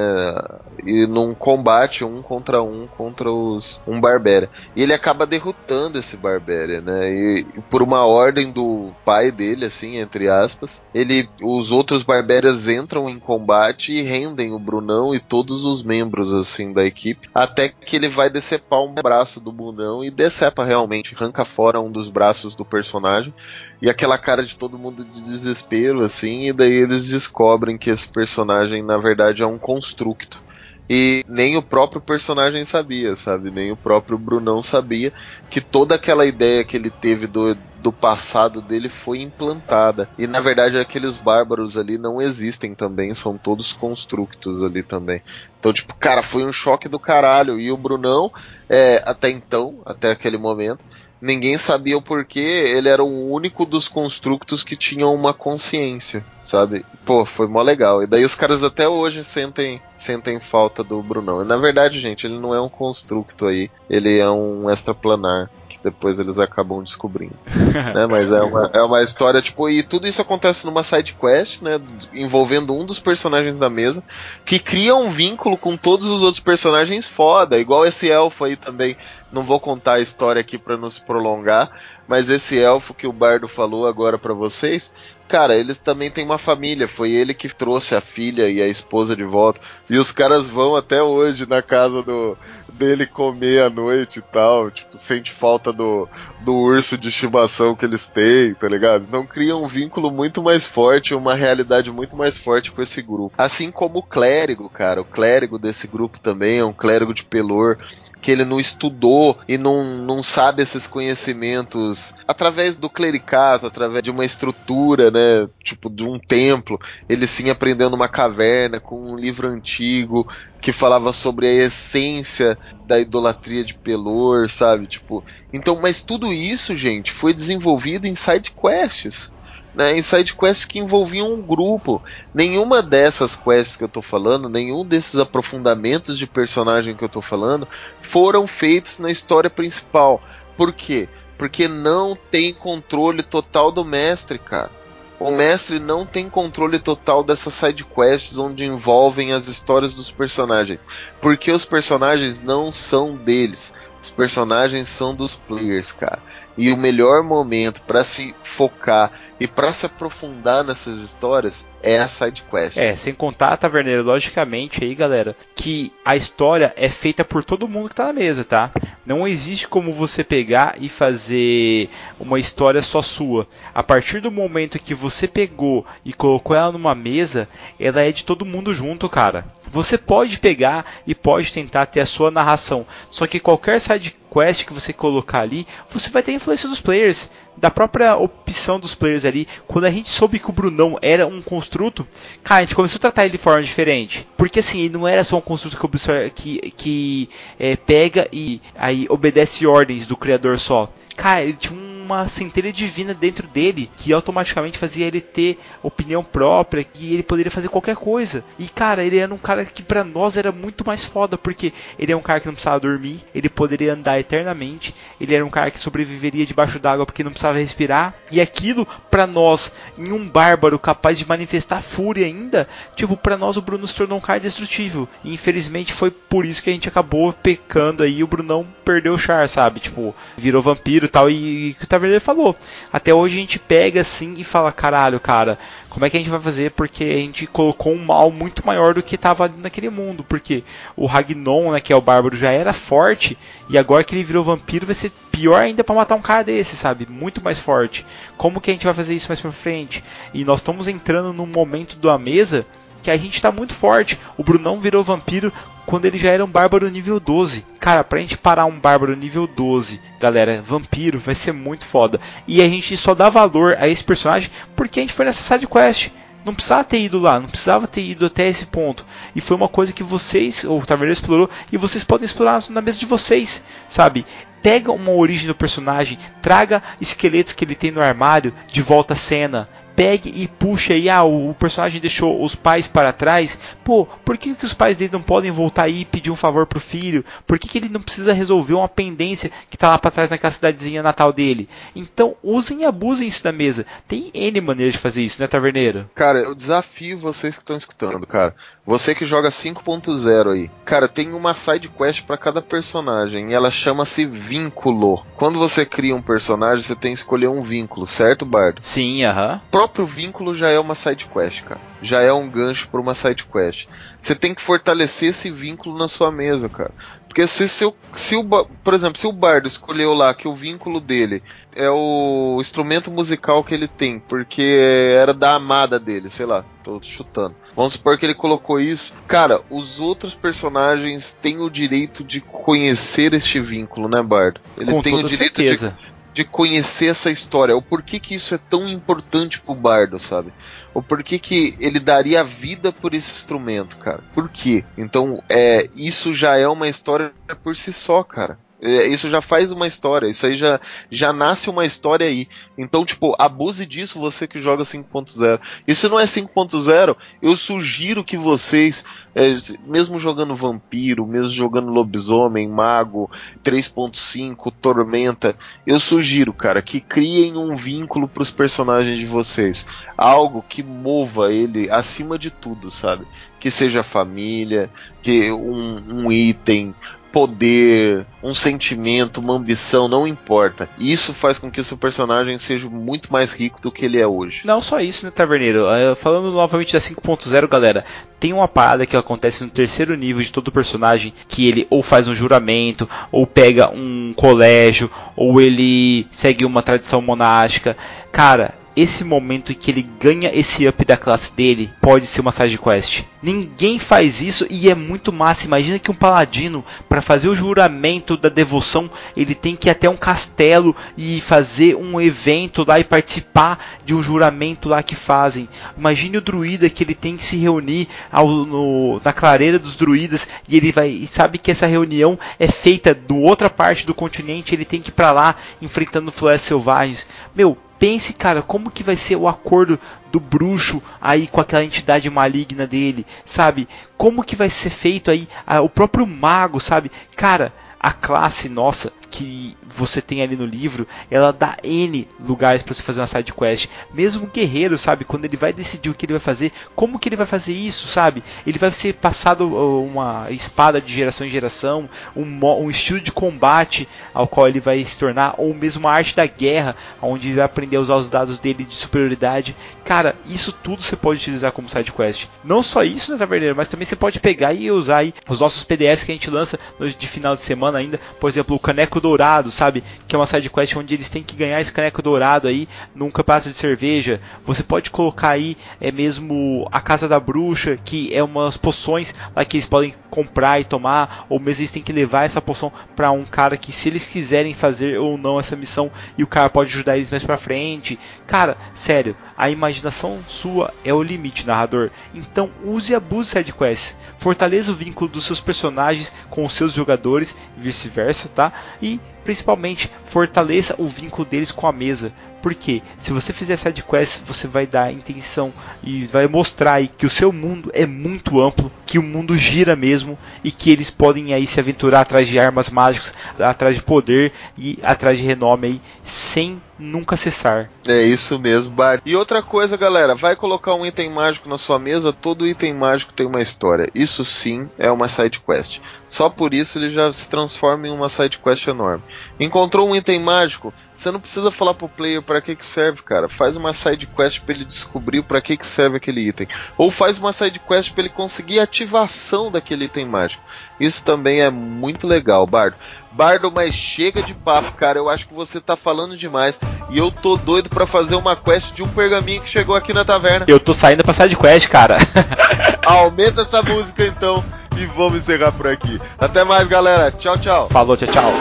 E num combate um contra um contra os um Barbera. E ele acaba derrotando esse Barbera, né? E, e por uma ordem do pai dele, assim, entre aspas, ele os outros Barberas entram entram em combate e rendem o Brunão e todos os membros assim da equipe, até que ele vai decepar um braço do Brunão e decepa realmente, arranca fora um dos braços do personagem e aquela cara de todo mundo de desespero assim, e daí eles descobrem que esse personagem na verdade é um constructo e nem o próprio personagem sabia, sabe? Nem o próprio Brunão sabia que toda aquela ideia que ele teve do, do passado dele foi implantada. E na verdade aqueles bárbaros ali não existem também, são todos constructos ali também. Então, tipo, cara, foi um choque do caralho. E o Brunão, é, até então, até aquele momento, ninguém sabia o porquê, ele era o único dos constructos que tinham uma consciência, sabe? Pô, foi mó legal. E daí os caras até hoje sentem sentem falta do Brunão. E, na verdade, gente, ele não é um constructo aí, ele é um extraplanar que depois eles acabam descobrindo. né? Mas é uma, é uma história, tipo, e tudo isso acontece numa side quest, né? Envolvendo um dos personagens da mesa, que cria um vínculo com todos os outros personagens foda, igual esse elfo aí também. Não vou contar a história aqui para não se prolongar, mas esse elfo que o Bardo falou agora para vocês, cara, eles também têm uma família. Foi ele que trouxe a filha e a esposa de volta. E os caras vão até hoje na casa do dele comer à noite e tal. Tipo, sente falta do, do urso de estimação que eles têm, tá ligado? Não cria um vínculo muito mais forte, uma realidade muito mais forte com esse grupo. Assim como o clérigo, cara. O clérigo desse grupo também é um clérigo de pelor que ele não estudou e não, não sabe esses conhecimentos através do clericato, através de uma estrutura, né? Tipo, de um templo. Ele sim aprendeu numa caverna com um livro antigo que falava sobre a essência da idolatria de Pelor, sabe? Tipo, então, mas tudo isso, gente, foi desenvolvido em side quests né, em side quests que envolviam um grupo. Nenhuma dessas quests que eu tô falando, nenhum desses aprofundamentos de personagem que eu tô falando, foram feitos na história principal. Por quê? Porque não tem controle total do mestre, cara. O mestre não tem controle total dessas side quests onde envolvem as histórias dos personagens, porque os personagens não são deles. Os personagens são dos players, cara. E o melhor momento para se focar e para se aprofundar nessas histórias é a side quest. É, sem contar, Taverneiro, logicamente aí, galera, que a história é feita por todo mundo que tá na mesa, tá? Não existe como você pegar e fazer uma história só sua. A partir do momento que você pegou e colocou ela numa mesa, ela é de todo mundo junto, cara. Você pode pegar e pode tentar ter a sua narração, só que qualquer side quest que você colocar ali, você vai ter influência dos players, da própria opção dos players ali. Quando a gente soube que o Brunão era um construto, cara, a gente começou a tratar ele de forma diferente. Porque assim, ele não era só um construto que, que, que é, pega e aí obedece ordens do criador só. Cara, ele tinha um uma centelha divina dentro dele que automaticamente fazia ele ter opinião própria, que ele poderia fazer qualquer coisa. E cara, ele era um cara que para nós era muito mais foda, porque ele é um cara que não precisava dormir, ele poderia andar eternamente, ele era um cara que sobreviveria debaixo d'água porque não precisava respirar. E aquilo para nós, em um bárbaro capaz de manifestar fúria ainda, tipo, para nós o Bruno se tornou um cara destrutível. E infelizmente foi por isso que a gente acabou pecando aí, o Brunão perdeu o char, sabe? Tipo, virou vampiro e tal e, e Taverneiro falou. Até hoje a gente pega assim e fala, caralho, cara, como é que a gente vai fazer? Porque a gente colocou um mal muito maior do que estava ali naquele mundo. Porque o Ragnon, né, que é o bárbaro, já era forte. E agora que ele virou vampiro vai ser pior ainda para matar um cara desse, sabe? Muito mais forte. Como que a gente vai fazer isso mais pra frente? E nós estamos entrando num momento da mesa que a gente tá muito forte. O Brunão virou vampiro quando ele já era um bárbaro nível 12. Cara, pra gente parar um bárbaro nível 12, galera, vampiro vai ser muito foda. E a gente só dá valor a esse personagem porque a gente foi nessa side quest. Não precisava ter ido lá, não precisava ter ido até esse ponto. E foi uma coisa que vocês, o Taverneiro explorou, e vocês podem explorar na mesa de vocês, sabe? Pega uma origem do personagem, traga esqueletos que ele tem no armário de volta à cena pegue e puxe aí, ah, o personagem deixou os pais para trás. Pô, por que, que os pais dele não podem voltar aí e pedir um favor pro filho? Por que, que ele não precisa resolver uma pendência que tá lá para trás naquela cidadezinha natal dele? Então, usem e abusem isso da mesa. Tem N maneiras de fazer isso, né, Taverneiro? Cara, eu desafio vocês que estão escutando, cara. Você que joga 5.0 aí. Cara, tem uma side quest para cada personagem e ela chama-se vínculo. Quando você cria um personagem, você tem que escolher um vínculo, certo, Bardo? Sim, aham. O próprio vínculo já é uma side quest, cara. Já é um gancho para uma side quest. Você tem que fortalecer esse vínculo na sua mesa, cara. Porque se, se, o, se o, por exemplo, se o bardo escolheu lá que o vínculo dele é o instrumento musical que ele tem, porque era da amada dele, sei lá, tô chutando. Vamos supor que ele colocou isso. Cara, os outros personagens têm o direito de conhecer este vínculo, né, Bardo? Eles Com têm toda o direito certeza. de de conhecer essa história, o porquê que isso é tão importante pro bardo, sabe? O porquê que ele daria vida por esse instrumento, cara. Por quê? Então, é, isso já é uma história por si só, cara. É, isso já faz uma história, isso aí já, já nasce uma história aí. Então, tipo, abuse disso você que joga 5.0. E se não é 5.0, eu sugiro que vocês, é, mesmo jogando vampiro, mesmo jogando lobisomem, mago, 3.5, tormenta, eu sugiro, cara, que criem um vínculo pros personagens de vocês. Algo que mova ele acima de tudo, sabe? Que seja família, que um, um item, poder, um sentimento, uma ambição, não importa. Isso faz com que seu personagem seja muito mais rico do que ele é hoje. Não só isso, né, Taverneiro? Uh, falando novamente da 5.0, galera, tem uma parada que acontece no terceiro nível de todo personagem, que ele ou faz um juramento, ou pega um colégio, ou ele segue uma tradição monástica. Cara, esse momento em que ele ganha esse up da classe dele pode ser uma side quest. Ninguém faz isso e é muito massa. Imagina que um paladino, para fazer o juramento da devoção, ele tem que ir até um castelo e fazer um evento lá e participar de um juramento lá que fazem. Imagine o druida que ele tem que se reunir ao, no, na clareira dos druidas e ele vai e sabe que essa reunião é feita do outra parte do continente. Ele tem que ir para lá enfrentando florestas selvagens. Meu, pense, cara, como que vai ser o acordo do bruxo aí com aquela entidade maligna dele, sabe? Como que vai ser feito aí ah, o próprio mago, sabe? Cara, a classe nossa que você tem ali no livro, ela dá N lugares para você fazer uma side quest. Mesmo o guerreiro, sabe, quando ele vai decidir o que ele vai fazer, como que ele vai fazer isso, sabe? Ele vai ser passado uh, uma espada de geração em geração, um, um estilo de combate ao qual ele vai se tornar, ou mesmo uma arte da guerra, onde ele vai aprender a usar os dados dele de superioridade. Cara, isso tudo você pode utilizar como side quest. Não só isso, né, Taverneiro, mas também você pode pegar e usar aí os nossos PDFs que a gente lança de final de semana ainda, por exemplo, o Caneco Dourado, sabe? Que é uma side quest onde eles têm que ganhar esse caneco dourado aí num campeonato de cerveja. Você pode colocar aí é mesmo a Casa da Bruxa, que é umas poções lá que eles podem comprar e tomar, ou mesmo eles têm que levar essa poção para um cara que se eles quiserem fazer ou não essa missão e o cara pode ajudar eles mais para frente. Cara, sério, a imaginação sua é o limite, narrador. Então use e abuse side quests. Fortaleça o vínculo dos seus personagens com os seus jogadores e vice-versa, tá? E principalmente fortaleça o vínculo deles com a mesa. Porque se você fizer side quest, você vai dar intenção e vai mostrar aí que o seu mundo é muito amplo, que o mundo gira mesmo e que eles podem aí se aventurar atrás de armas mágicas, atrás de poder e atrás de renome aí sem nunca cessar. É isso mesmo, Bart. E outra coisa, galera, vai colocar um item mágico na sua mesa, todo item mágico tem uma história. Isso sim é uma side quest. Só por isso ele já se transforma em uma side quest enorme. Encontrou um item mágico, você não precisa falar pro player para que que serve, cara. Faz uma side quest para ele descobrir para que que serve aquele item, ou faz uma side quest para ele conseguir a ativação daquele item mágico. Isso também é muito legal, Bardo. Bardo, mas chega de papo, cara. Eu acho que você tá falando demais. E eu tô doido para fazer uma quest de um pergaminho que chegou aqui na taverna. Eu tô saindo pra side quest, cara. Aumenta essa música então e vamos encerrar por aqui. Até mais, galera. Tchau, tchau. Falou, tchau, tchau.